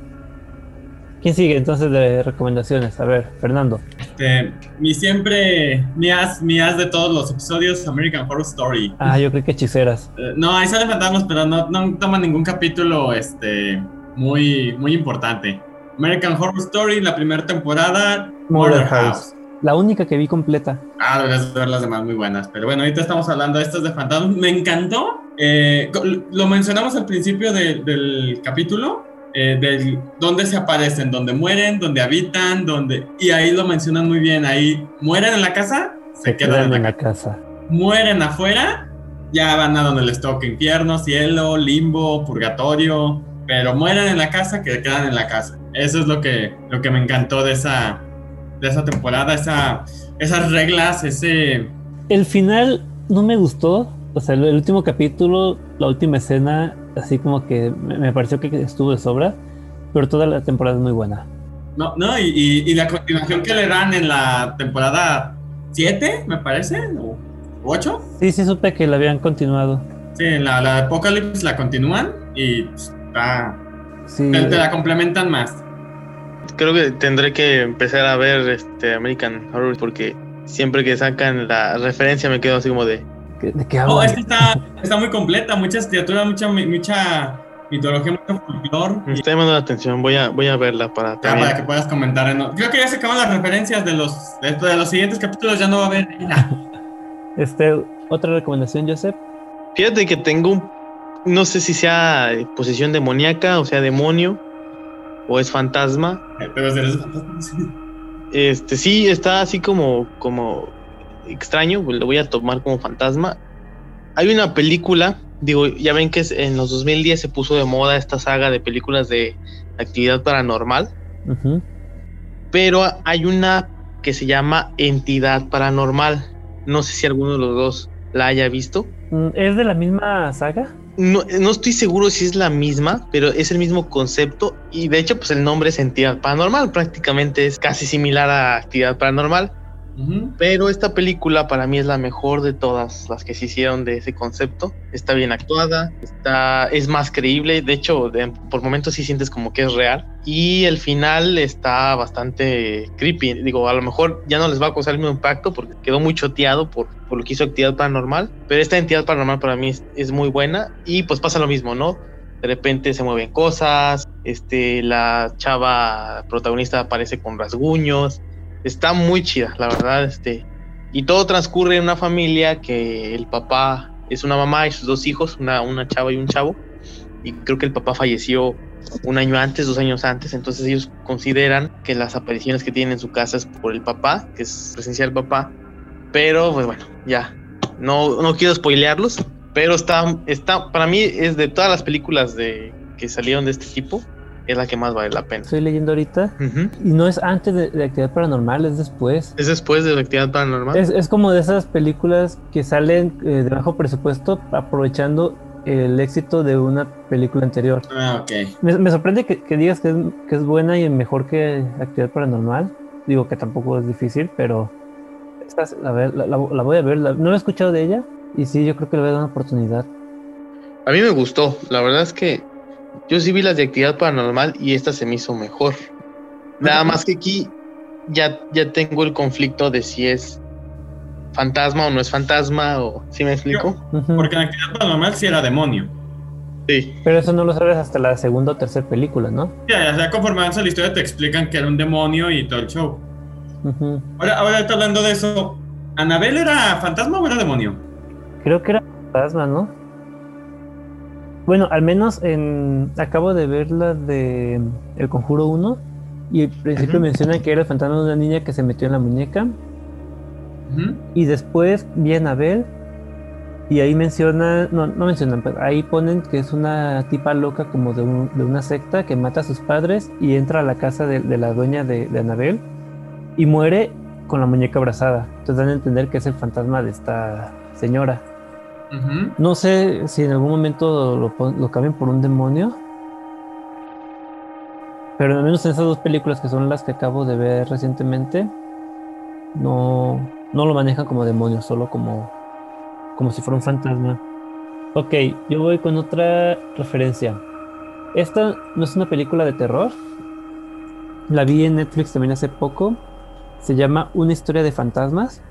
[SPEAKER 1] ¿Quién sigue entonces de recomendaciones? A ver, Fernando.
[SPEAKER 3] Este, mi siempre, mi as, mi as de todos los episodios, American Horror Story.
[SPEAKER 1] Ah, yo creo que hechiceras.
[SPEAKER 3] Eh, no, ahí sale fantasmas, pero no, no toma ningún capítulo este, muy, muy importante. American Horror Story, la primera temporada, Murder, House.
[SPEAKER 1] La única que vi completa.
[SPEAKER 3] Ah, deberías ver las demás muy buenas. Pero bueno, ahorita estamos hablando de estas de fantasmas. Me encantó. Eh, lo mencionamos al principio del capítulo eh, de dónde se aparecen, dónde mueren, dónde habitan, dónde... Y ahí lo mencionan muy bien, ahí mueren en la casa, se, quedan, en la, casa. Mueren afuera, ya van a donde les toca infierno, cielo, limbo, purgatorio, pero mueren en la casa, que quedan en la casa. Eso es lo que, lo que me encantó de esa, de esa temporada, esa, esas reglas, ese...
[SPEAKER 1] El final no me gustó, o sea, el último capítulo, la última escena así como que me pareció que estuvo de sobra, pero toda la temporada es muy buena.
[SPEAKER 3] No, no, y, la continuación que le dan en la temporada 7, me parece, o 8.
[SPEAKER 1] Sí, sí, supe que la habían continuado.
[SPEAKER 3] Sí, la, la de Apocalypse la continúan y pues, sí. te, la complementan más.
[SPEAKER 2] Creo que tendré que empezar a ver este American Horror porque siempre que sacan la referencia me quedo así como de
[SPEAKER 1] ¿De qué
[SPEAKER 3] Oh, esta está, está, muy completa, muchas criaturas, mucha, mucha mitología, mucho folclore.
[SPEAKER 2] Me está llamando la atención, voy a, voy a verla para,
[SPEAKER 3] para que puedas comentar. Creo que ya se acaban las referencias de los, de, los siguientes capítulos, ya no va a haber. (laughs)
[SPEAKER 1] este, otra recomendación, Joseph.
[SPEAKER 2] Fíjate que tengo un, no sé si sea posesión demoníaca o sea demonio o es fantasma.
[SPEAKER 3] Eh, pero es fantasma.
[SPEAKER 2] Este, sí, está así como, como extraño, pues lo voy a tomar como fantasma. Hay una película, digo, ya ven que en los 2010 se puso de moda esta saga de películas de actividad paranormal. Pero hay una que se llama Entidad Paranormal. No sé si alguno de los dos la haya visto.
[SPEAKER 1] Mm, ¿Es de la misma saga?
[SPEAKER 2] No, no, estoy seguro si es la misma, pero es el mismo concepto y de hecho pues el nombre es entidad paranormal, prácticamente es casi similar a actividad paranormal. Pero esta película para mí es la mejor de todas las que se hicieron de ese concepto. Está bien actuada, está, es más creíble, de hecho por momentos sí sientes como que es real. Y el final está bastante creepy. Digo, a lo mejor ya no les va a causar el mismo impacto porque quedó muy choteado por, por lo que hizo Actividad Paranormal. Pero esta entidad paranormal para mí es, es muy buena y pues pasa lo mismo, ¿no? de repente se mueven cosas, este, la chava protagonista aparece con rasguños, está muy chida, la verdad, este. Y todo transcurre en una familia que el papá es una mamá y sus dos hijos, una, una chava y un chavo. Y creo que el papá falleció un año antes, dos años antes, entonces ellos consideran que las apariciones que tienen en su casa es por el papá, que es presencia del papá. Pero, pues bueno, ya. No, no quiero spoilearlos, pero está, está, para mí es de todas las películas de, que salieron de este tipo, es la que más vale la pena.
[SPEAKER 1] Estoy leyendo ahorita. Y no es antes de, Actividad Paranormal, es después.
[SPEAKER 2] Es después de Actividad Paranormal.
[SPEAKER 1] Es, como de esas películas que salen eh, de bajo presupuesto aprovechando el éxito de una película anterior.
[SPEAKER 3] Ah, ok.
[SPEAKER 1] Me, sorprende que, digas que es, que es, buena y mejor que Actividad Paranormal. Digo que tampoco es difícil, pero a ver, la, la, voy a ver. no he escuchado de ella y sí, yo creo que le voy a dar una oportunidad.
[SPEAKER 2] A mí me gustó. La verdad es que yo sí vi las de actividad paranormal y esta se me hizo mejor. Nada más que aquí ya, ya tengo el conflicto de si es fantasma o no es fantasma, o si me explico?
[SPEAKER 3] Porque en actividad paranormal sí era demonio.
[SPEAKER 2] Sí.
[SPEAKER 1] Pero eso no lo sabes hasta la segunda o tercera película, ¿no?
[SPEAKER 3] Ya, ya, conforme avanza la historia te explican que era un demonio y todo el show. Ahora, ahora está hablando de eso. ¿Anabel era fantasma o era demonio?
[SPEAKER 1] Creo que era fantasma, ¿no? Bueno, al menos en acabo de ver la de El Conjuro 1 y al principio mencionan que era el fantasma de una niña que se metió en la muñeca. Y después vi a Anabel y ahí mencionan, no, no mencionan, pero ahí ponen que es una tipa loca como de, de una secta que mata a sus padres y entra a la casa de, la dueña de, de, Anabel y muere con la muñeca abrazada. Entonces dan a entender que es el fantasma de esta señora. No sé si en algún momento lo, lo cambien por un demonio. Pero al menos en esas dos películas que son las que acabo de ver recientemente, no, no lo manejan como demonio, solo como, como si fuera un fantasma. Ok, yo voy con otra referencia. Esta no es una película de terror. La vi en Netflix también hace poco. Se llama Una historia de fantasmas.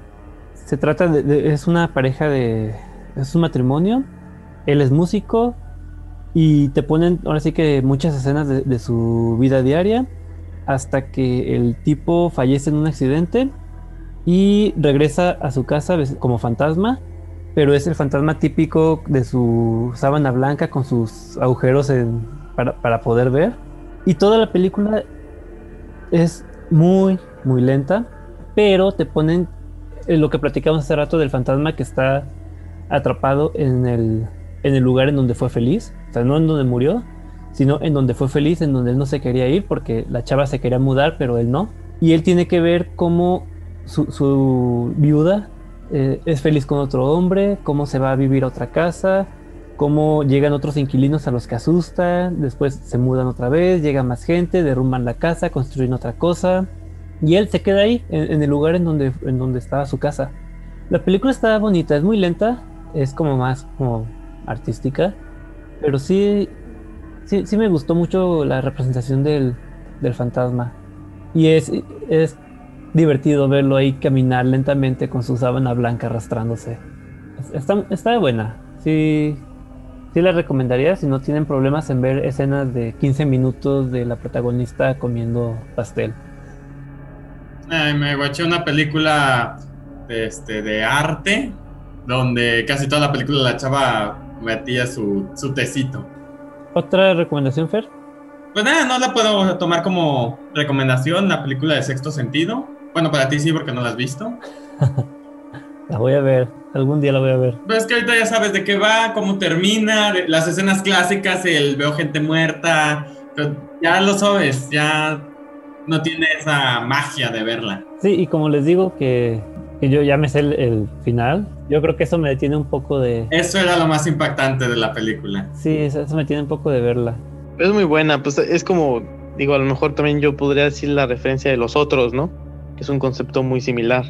[SPEAKER 1] Se trata de, es una pareja de, es un matrimonio. Él es músico y te ponen ahora sí que muchas escenas de, su vida diaria hasta que el tipo fallece en un accidente y regresa a su casa como fantasma, pero es el fantasma típico de su sábana blanca con sus agujeros para, poder ver. Y toda la película es muy, muy lenta, pero te ponen lo que platicamos hace rato del fantasma que está atrapado en el, en el lugar en donde fue feliz, o sea, no en donde murió, sino en donde fue feliz, en donde él no se quería ir porque la chava se quería mudar, pero él no. Y él tiene que ver cómo su, viuda eh, es feliz con otro hombre, cómo se va a vivir a otra casa, cómo llegan otros inquilinos a los que asustan, después se mudan otra vez, llega más gente, derrumban la casa, construyen otra cosa, y él se queda ahí, en, el lugar en donde, en donde estaba su casa. La película está bonita, es muy lenta, es como más como artística, pero sí, sí, sí me gustó mucho la representación del, del fantasma. Y es, es divertido verlo ahí caminar lentamente con su sábana blanca arrastrándose. Está, está buena. Sí, sí la recomendaría si no tienen problemas en ver escenas de 15 minutos de la protagonista comiendo pastel.
[SPEAKER 3] Me guaché una película este, de arte donde casi toda la película la chava metía su, su tecito.
[SPEAKER 1] ¿Otra recomendación, Fer?
[SPEAKER 3] Pues nada, no la puedo tomar como recomendación, la película de Sexto Sentido. Bueno, para ti sí, porque no la has visto. (laughs)
[SPEAKER 1] la voy a ver, algún día la voy a ver.
[SPEAKER 3] Pues es que ahorita ya sabes de qué va, cómo termina, las escenas clásicas, el veo gente muerta, ya lo sabes, ya no tiene esa magia de verla.
[SPEAKER 1] Sí, y como les digo que, yo ya me sé el, final, yo creo que eso me detiene un poco de...
[SPEAKER 3] Eso era lo más impactante de la película.
[SPEAKER 1] Sí, eso, eso me detiene un poco de verla.
[SPEAKER 2] Es muy buena, pues es como, digo, a lo mejor también yo podría decir la referencia de los otros, ¿no? que es un concepto muy similar.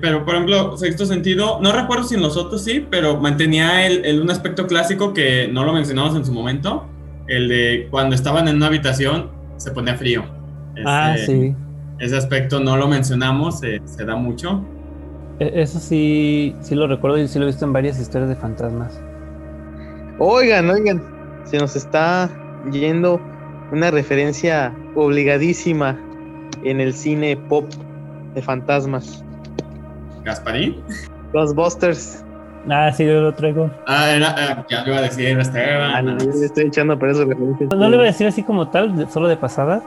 [SPEAKER 3] pero, por ejemplo, sexto sentido, no recuerdo si en los otros sí, pero mantenía el, un aspecto clásico que no lo mencionamos en su momento, el de cuando estaban en una habitación se ponía frío.
[SPEAKER 1] ah, sí.
[SPEAKER 3] Ese aspecto no lo mencionamos, se da mucho.
[SPEAKER 1] E, eso sí, sí lo recuerdo y sí lo he visto en varias historias de fantasmas.
[SPEAKER 2] Oigan, oigan, se nos está yendo una referencia obligadísima en el cine pop de fantasmas.
[SPEAKER 3] ¿Gasparín?
[SPEAKER 2] Ghostbusters.
[SPEAKER 1] Ah, sí, yo lo traigo.
[SPEAKER 3] Ah, era, eh, ya le iba a decir Esteban.
[SPEAKER 2] Ah, le estoy echando por eso.
[SPEAKER 1] No, le voy a decir así como tal, solo de pasada.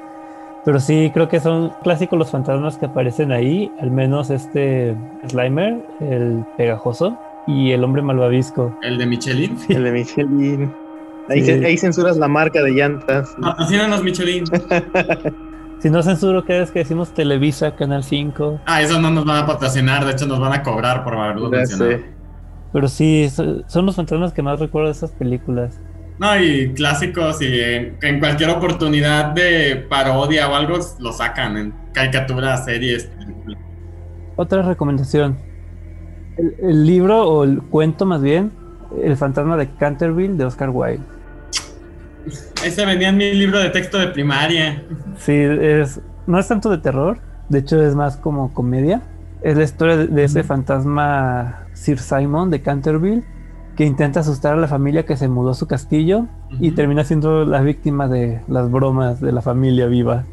[SPEAKER 1] Pero sí, creo que son clásicos los fantasmas que aparecen ahí. Al menos este Slimer, el pegajoso, y el hombre malvavisco.
[SPEAKER 3] ¿El de Michelin?
[SPEAKER 2] El de Michelin. Ahí, censuras la marca de llantas.
[SPEAKER 3] los Michelin. (laughs)
[SPEAKER 1] Si no censuro cada vez que decimos Televisa, Canal 5.
[SPEAKER 3] Ah, eso no nos van a patrocinar, de hecho nos van a cobrar por haberlo mencionado.
[SPEAKER 1] Pero sí, son los fantasmas que más recuerdo de esas películas.
[SPEAKER 3] No, y clásicos y en, cualquier oportunidad de parodia o algo lo sacan en caricaturas, series.
[SPEAKER 1] Otra recomendación. El, el libro o el cuento más bien, El fantasma de Canterville de Oscar Wilde.
[SPEAKER 3] Ese venía en mi libro de texto de primaria.
[SPEAKER 1] Sí, es, no es tanto de terror, de hecho es más como comedia. Es la historia de, de ese fantasma Sir Simon de Canterville que intenta asustar a la familia que se mudó a su castillo y
[SPEAKER 3] Ujú.
[SPEAKER 1] termina siendo la víctima de las bromas de la familia viva.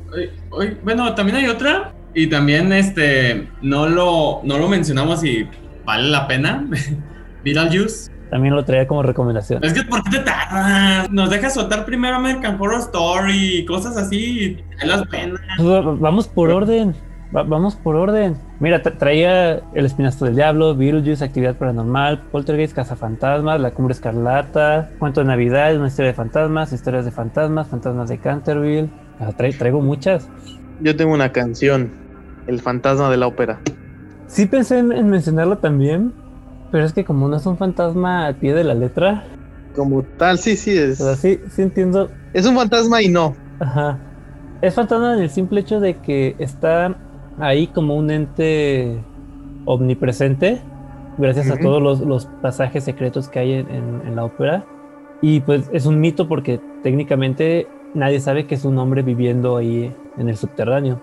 [SPEAKER 3] Bueno, también hay otra. Y también este no lo, no lo mencionamos y vale la pena. (laughs) Beetlejuice.
[SPEAKER 1] También lo traía como recomendación.
[SPEAKER 3] Es que ¿por qué te tardas? Nos dejas soltar primero American Horror Story y cosas así. Hay las penas.
[SPEAKER 1] Va- Vamos por orden. Va- vamos por orden. Mira, tra- traía El Espinazo del Diablo, Beetlejuice, Actividad Paranormal, Poltergeist, Cazafantasmas, La Cumbre Escarlata, Cuento de Navidad, Una Historia de Fantasmas, Historias de Fantasmas, Fantasmas de Canterville. Ah, tra- traigo muchas.
[SPEAKER 2] Yo tengo una canción, El fantasma de la ópera.
[SPEAKER 1] Sí pensé en, en mencionarlo también, pero es que como no es un fantasma al pie de la letra,
[SPEAKER 2] Como tal, sí, sí, es,
[SPEAKER 1] o sea, sí, sí entiendo.
[SPEAKER 2] es un fantasma y no.
[SPEAKER 1] Ajá. Es fantasma en el simple hecho de que está ahí como un ente omnipresente, gracias a todos los, los pasajes secretos que hay en, en- en la ópera. Y pues es un mito porque técnicamente nadie sabe que es un hombre viviendo ahí en el subterráneo.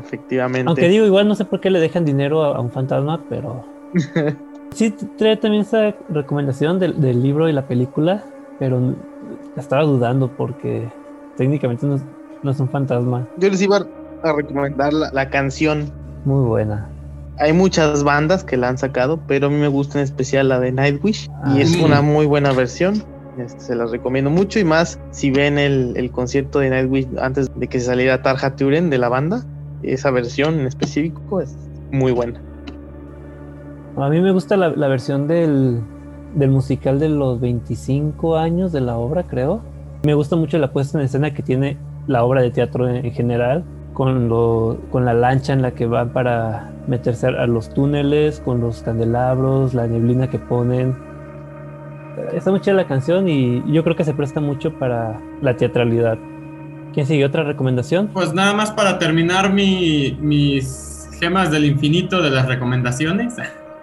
[SPEAKER 2] Efectivamente.
[SPEAKER 1] Aunque digo, igual no sé por qué le dejan dinero a, a un fantasma, pero... (laughs) Sí, trae también esa recomendación del, del libro y la película, pero estaba dudando porque técnicamente no no es un fantasma.
[SPEAKER 2] Yo les iba a recomendar la, la canción.
[SPEAKER 1] Muy buena.
[SPEAKER 2] Hay muchas bandas que la han sacado, pero a mí me gusta en especial la de Nightwish
[SPEAKER 1] Ah.
[SPEAKER 2] y es
[SPEAKER 3] Mm.
[SPEAKER 2] una muy buena versión. Este, se las recomiendo mucho y más si ven el, el concierto de Nightwish antes de que saliera Tarja Turen de la banda. Esa versión en específico es muy buena.
[SPEAKER 1] A mí me gusta la, la versión del, del musical de los 25 años de la obra, creo. Me gusta mucho la puesta en escena que tiene la obra de teatro en, en general, con, lo, con la lancha en la que van para meterse a, los túneles, con los candelabros, la neblina que ponen. Está muy chida la canción y yo creo que se presta mucho para la teatralidad. ¿Quién sigue? ¿Otra recomendación?
[SPEAKER 3] Pues nada más para terminar mi- mis gemas del infinito de las recomendaciones.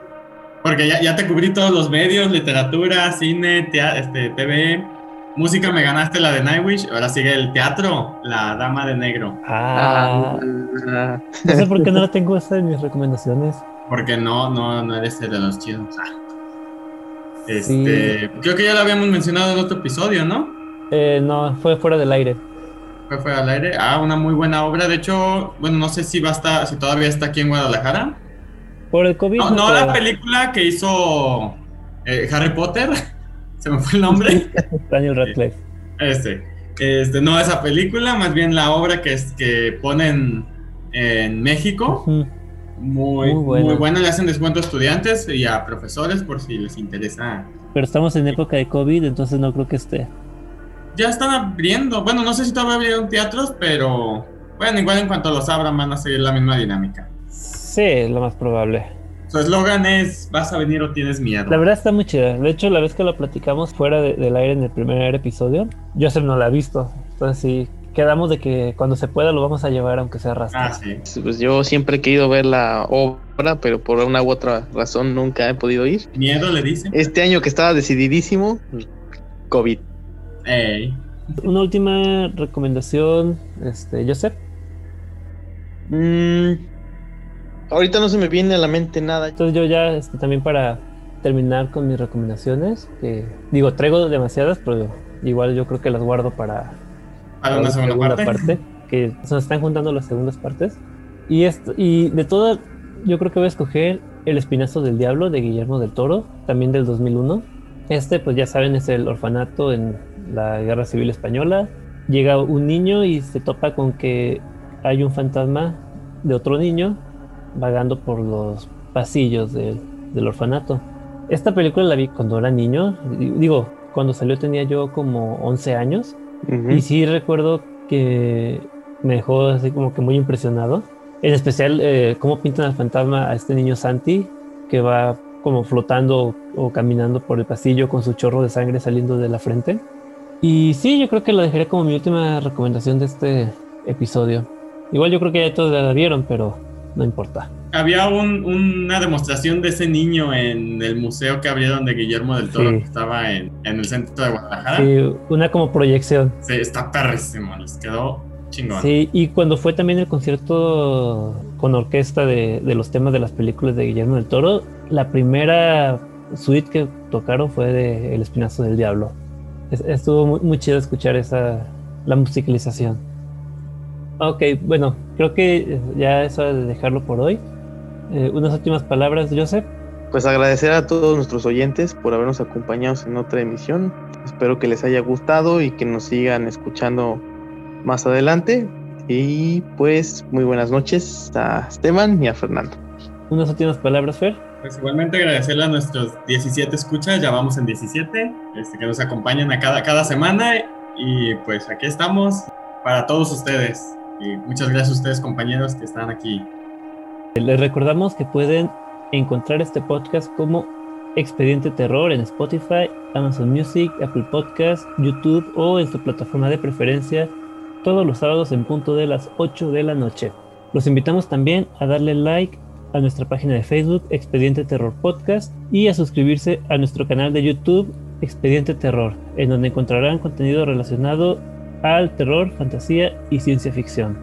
[SPEAKER 3] (laughs) Porque ya, ya te cubrí todos los medios, literatura, cine, tea- este, TV, música, me ganaste la de Nightwish, ahora sigue el teatro, La Dama de Negro.
[SPEAKER 1] Ah,
[SPEAKER 2] Ah,
[SPEAKER 1] no sé por qué no la tengo esa en mis recomendaciones.
[SPEAKER 3] Porque no, no, no eres el de los chidos. Ah. Este, creo que ya lo habíamos mencionado en otro episodio, ¿no?
[SPEAKER 1] Eh, no, fue fuera del aire.
[SPEAKER 3] Fue, fue al aire. Ah, una muy buena obra. De hecho, bueno, no sé si va a estar, si todavía está aquí en Guadalajara.
[SPEAKER 1] Por el COVID.
[SPEAKER 3] No, no la película que hizo eh, Harry Potter. Se me fue el nombre.
[SPEAKER 1] Daniel Radcliffe.
[SPEAKER 3] Este, este, no esa película, más bien la obra que, es, que ponen en México. Muy,
[SPEAKER 1] Muy
[SPEAKER 3] muy
[SPEAKER 1] buena.
[SPEAKER 3] buena. Le hacen descuento a estudiantes y a profesores por si les interesa.
[SPEAKER 1] Pero estamos en época de COVID, entonces no creo que esté.
[SPEAKER 3] Ya están abriendo. Bueno, no sé si todavía abrieron teatros, pero bueno, igual en cuanto los abran van a seguir la misma dinámica.
[SPEAKER 1] Sí, lo más probable.
[SPEAKER 3] Su eslogan es: ¿Vas a venir o tienes miedo?
[SPEAKER 1] La verdad está muy chida. De hecho, la vez que lo platicamos fuera de- del aire en el primer episodio, Joseph no la ha visto. Entonces sí, quedamos de que cuando se pueda lo vamos a llevar aunque sea rastra.
[SPEAKER 3] Ah, sí.
[SPEAKER 2] pues yo siempre he querido ver la obra, pero por una u otra razón nunca he podido ir.
[SPEAKER 3] Miedo le dicen.
[SPEAKER 2] Este año que estaba decididísimo, COVID.
[SPEAKER 3] Ey.
[SPEAKER 1] Una última recomendación, este, Joseph.
[SPEAKER 2] Mm, ahorita no se me viene a la mente nada.
[SPEAKER 1] Entonces yo ya este, también para terminar con mis recomendaciones, que digo, traigo demasiadas, pero igual yo creo que las guardo para,
[SPEAKER 3] Para una
[SPEAKER 1] la
[SPEAKER 3] segunda, parte.
[SPEAKER 1] que se nos están juntando las segundas partes. Y, esto, y de todas, yo creo que voy a escoger El Espinazo del Diablo de Guillermo del Toro, también del 2001. Este, pues ya saben, es el orfanato en la Guerra Civil Española. Llega un niño y se topa con que hay un fantasma de otro niño vagando por los pasillos del, del orfanato. Esta película la vi cuando era niño, digo, cuando salió tenía yo como 11 años
[SPEAKER 2] Ujú.
[SPEAKER 1] y sí recuerdo que me dejó así como que muy impresionado. En especial eh, cómo pintan al fantasma a este niño Santi que va como flotando o caminando por el pasillo con su chorro de sangre saliendo de la frente. Y sí, yo creo que lo dejaré como mi última recomendación de este episodio. Igual yo creo que ya todos la vieron, pero no importa.
[SPEAKER 3] había una demostración de ese niño en el museo que abrieron de Guillermo del Toro, que estaba en, el centro de Guadalajara.
[SPEAKER 1] Sí, una como proyección.
[SPEAKER 3] Sí, está perrísimo, les quedó chingón.
[SPEAKER 1] Sí, y cuando fue también el concierto con orquesta de, los temas de las películas de Guillermo del Toro, la primera suite que tocaron fue de El Espinazo del Diablo. estuvo muy, muy chido escuchar esa, la musicalización. Ok, bueno, creo que ya es hora de dejarlo por hoy. Eh, unas últimas palabras, Joseph.
[SPEAKER 2] Pues agradecer a todos nuestros oyentes por habernos acompañado en otra emisión. Espero que les haya gustado y que nos sigan escuchando más adelante. Y pues muy buenas noches a Esteban y a Fernando.
[SPEAKER 1] Unas últimas palabras, Fer.
[SPEAKER 3] Pues igualmente agradecerle a nuestros 17 escuchas, ya vamos en 17, este, que nos acompañan a cada, cada semana y pues aquí estamos para todos ustedes. Muchas gracias a ustedes compañeros que están aquí
[SPEAKER 1] les recordamos que pueden encontrar este podcast como Expediente Terror en Spotify, Amazon Music, Apple Podcast, YouTube o en su plataforma de preferencia todos los sábados en punto de las 8 de la noche. Los invitamos también a darle like a nuestra página de Facebook Expediente Terror Podcast y a suscribirse a nuestro canal de YouTube Expediente Terror, en donde encontrarán contenido relacionado al terror, fantasía y ciencia ficción.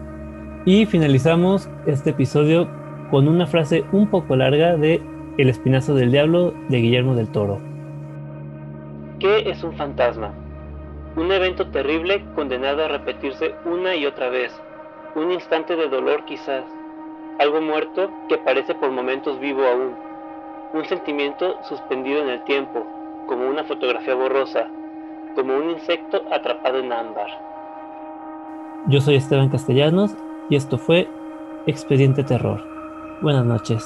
[SPEAKER 1] Y finalizamos este episodio con una frase un poco larga de El espinazo del diablo de Guillermo del Toro. ¿Qué es un fantasma? Un evento terrible condenado a repetirse una y otra vez. Un instante de dolor quizás. Algo muerto que parece por momentos vivo aún. Un sentimiento suspendido en el tiempo, como una fotografía borrosa, como un insecto atrapado en ámbar. Yo soy Esteban Castellanos y esto fue Expediente Terror. Buenas noches.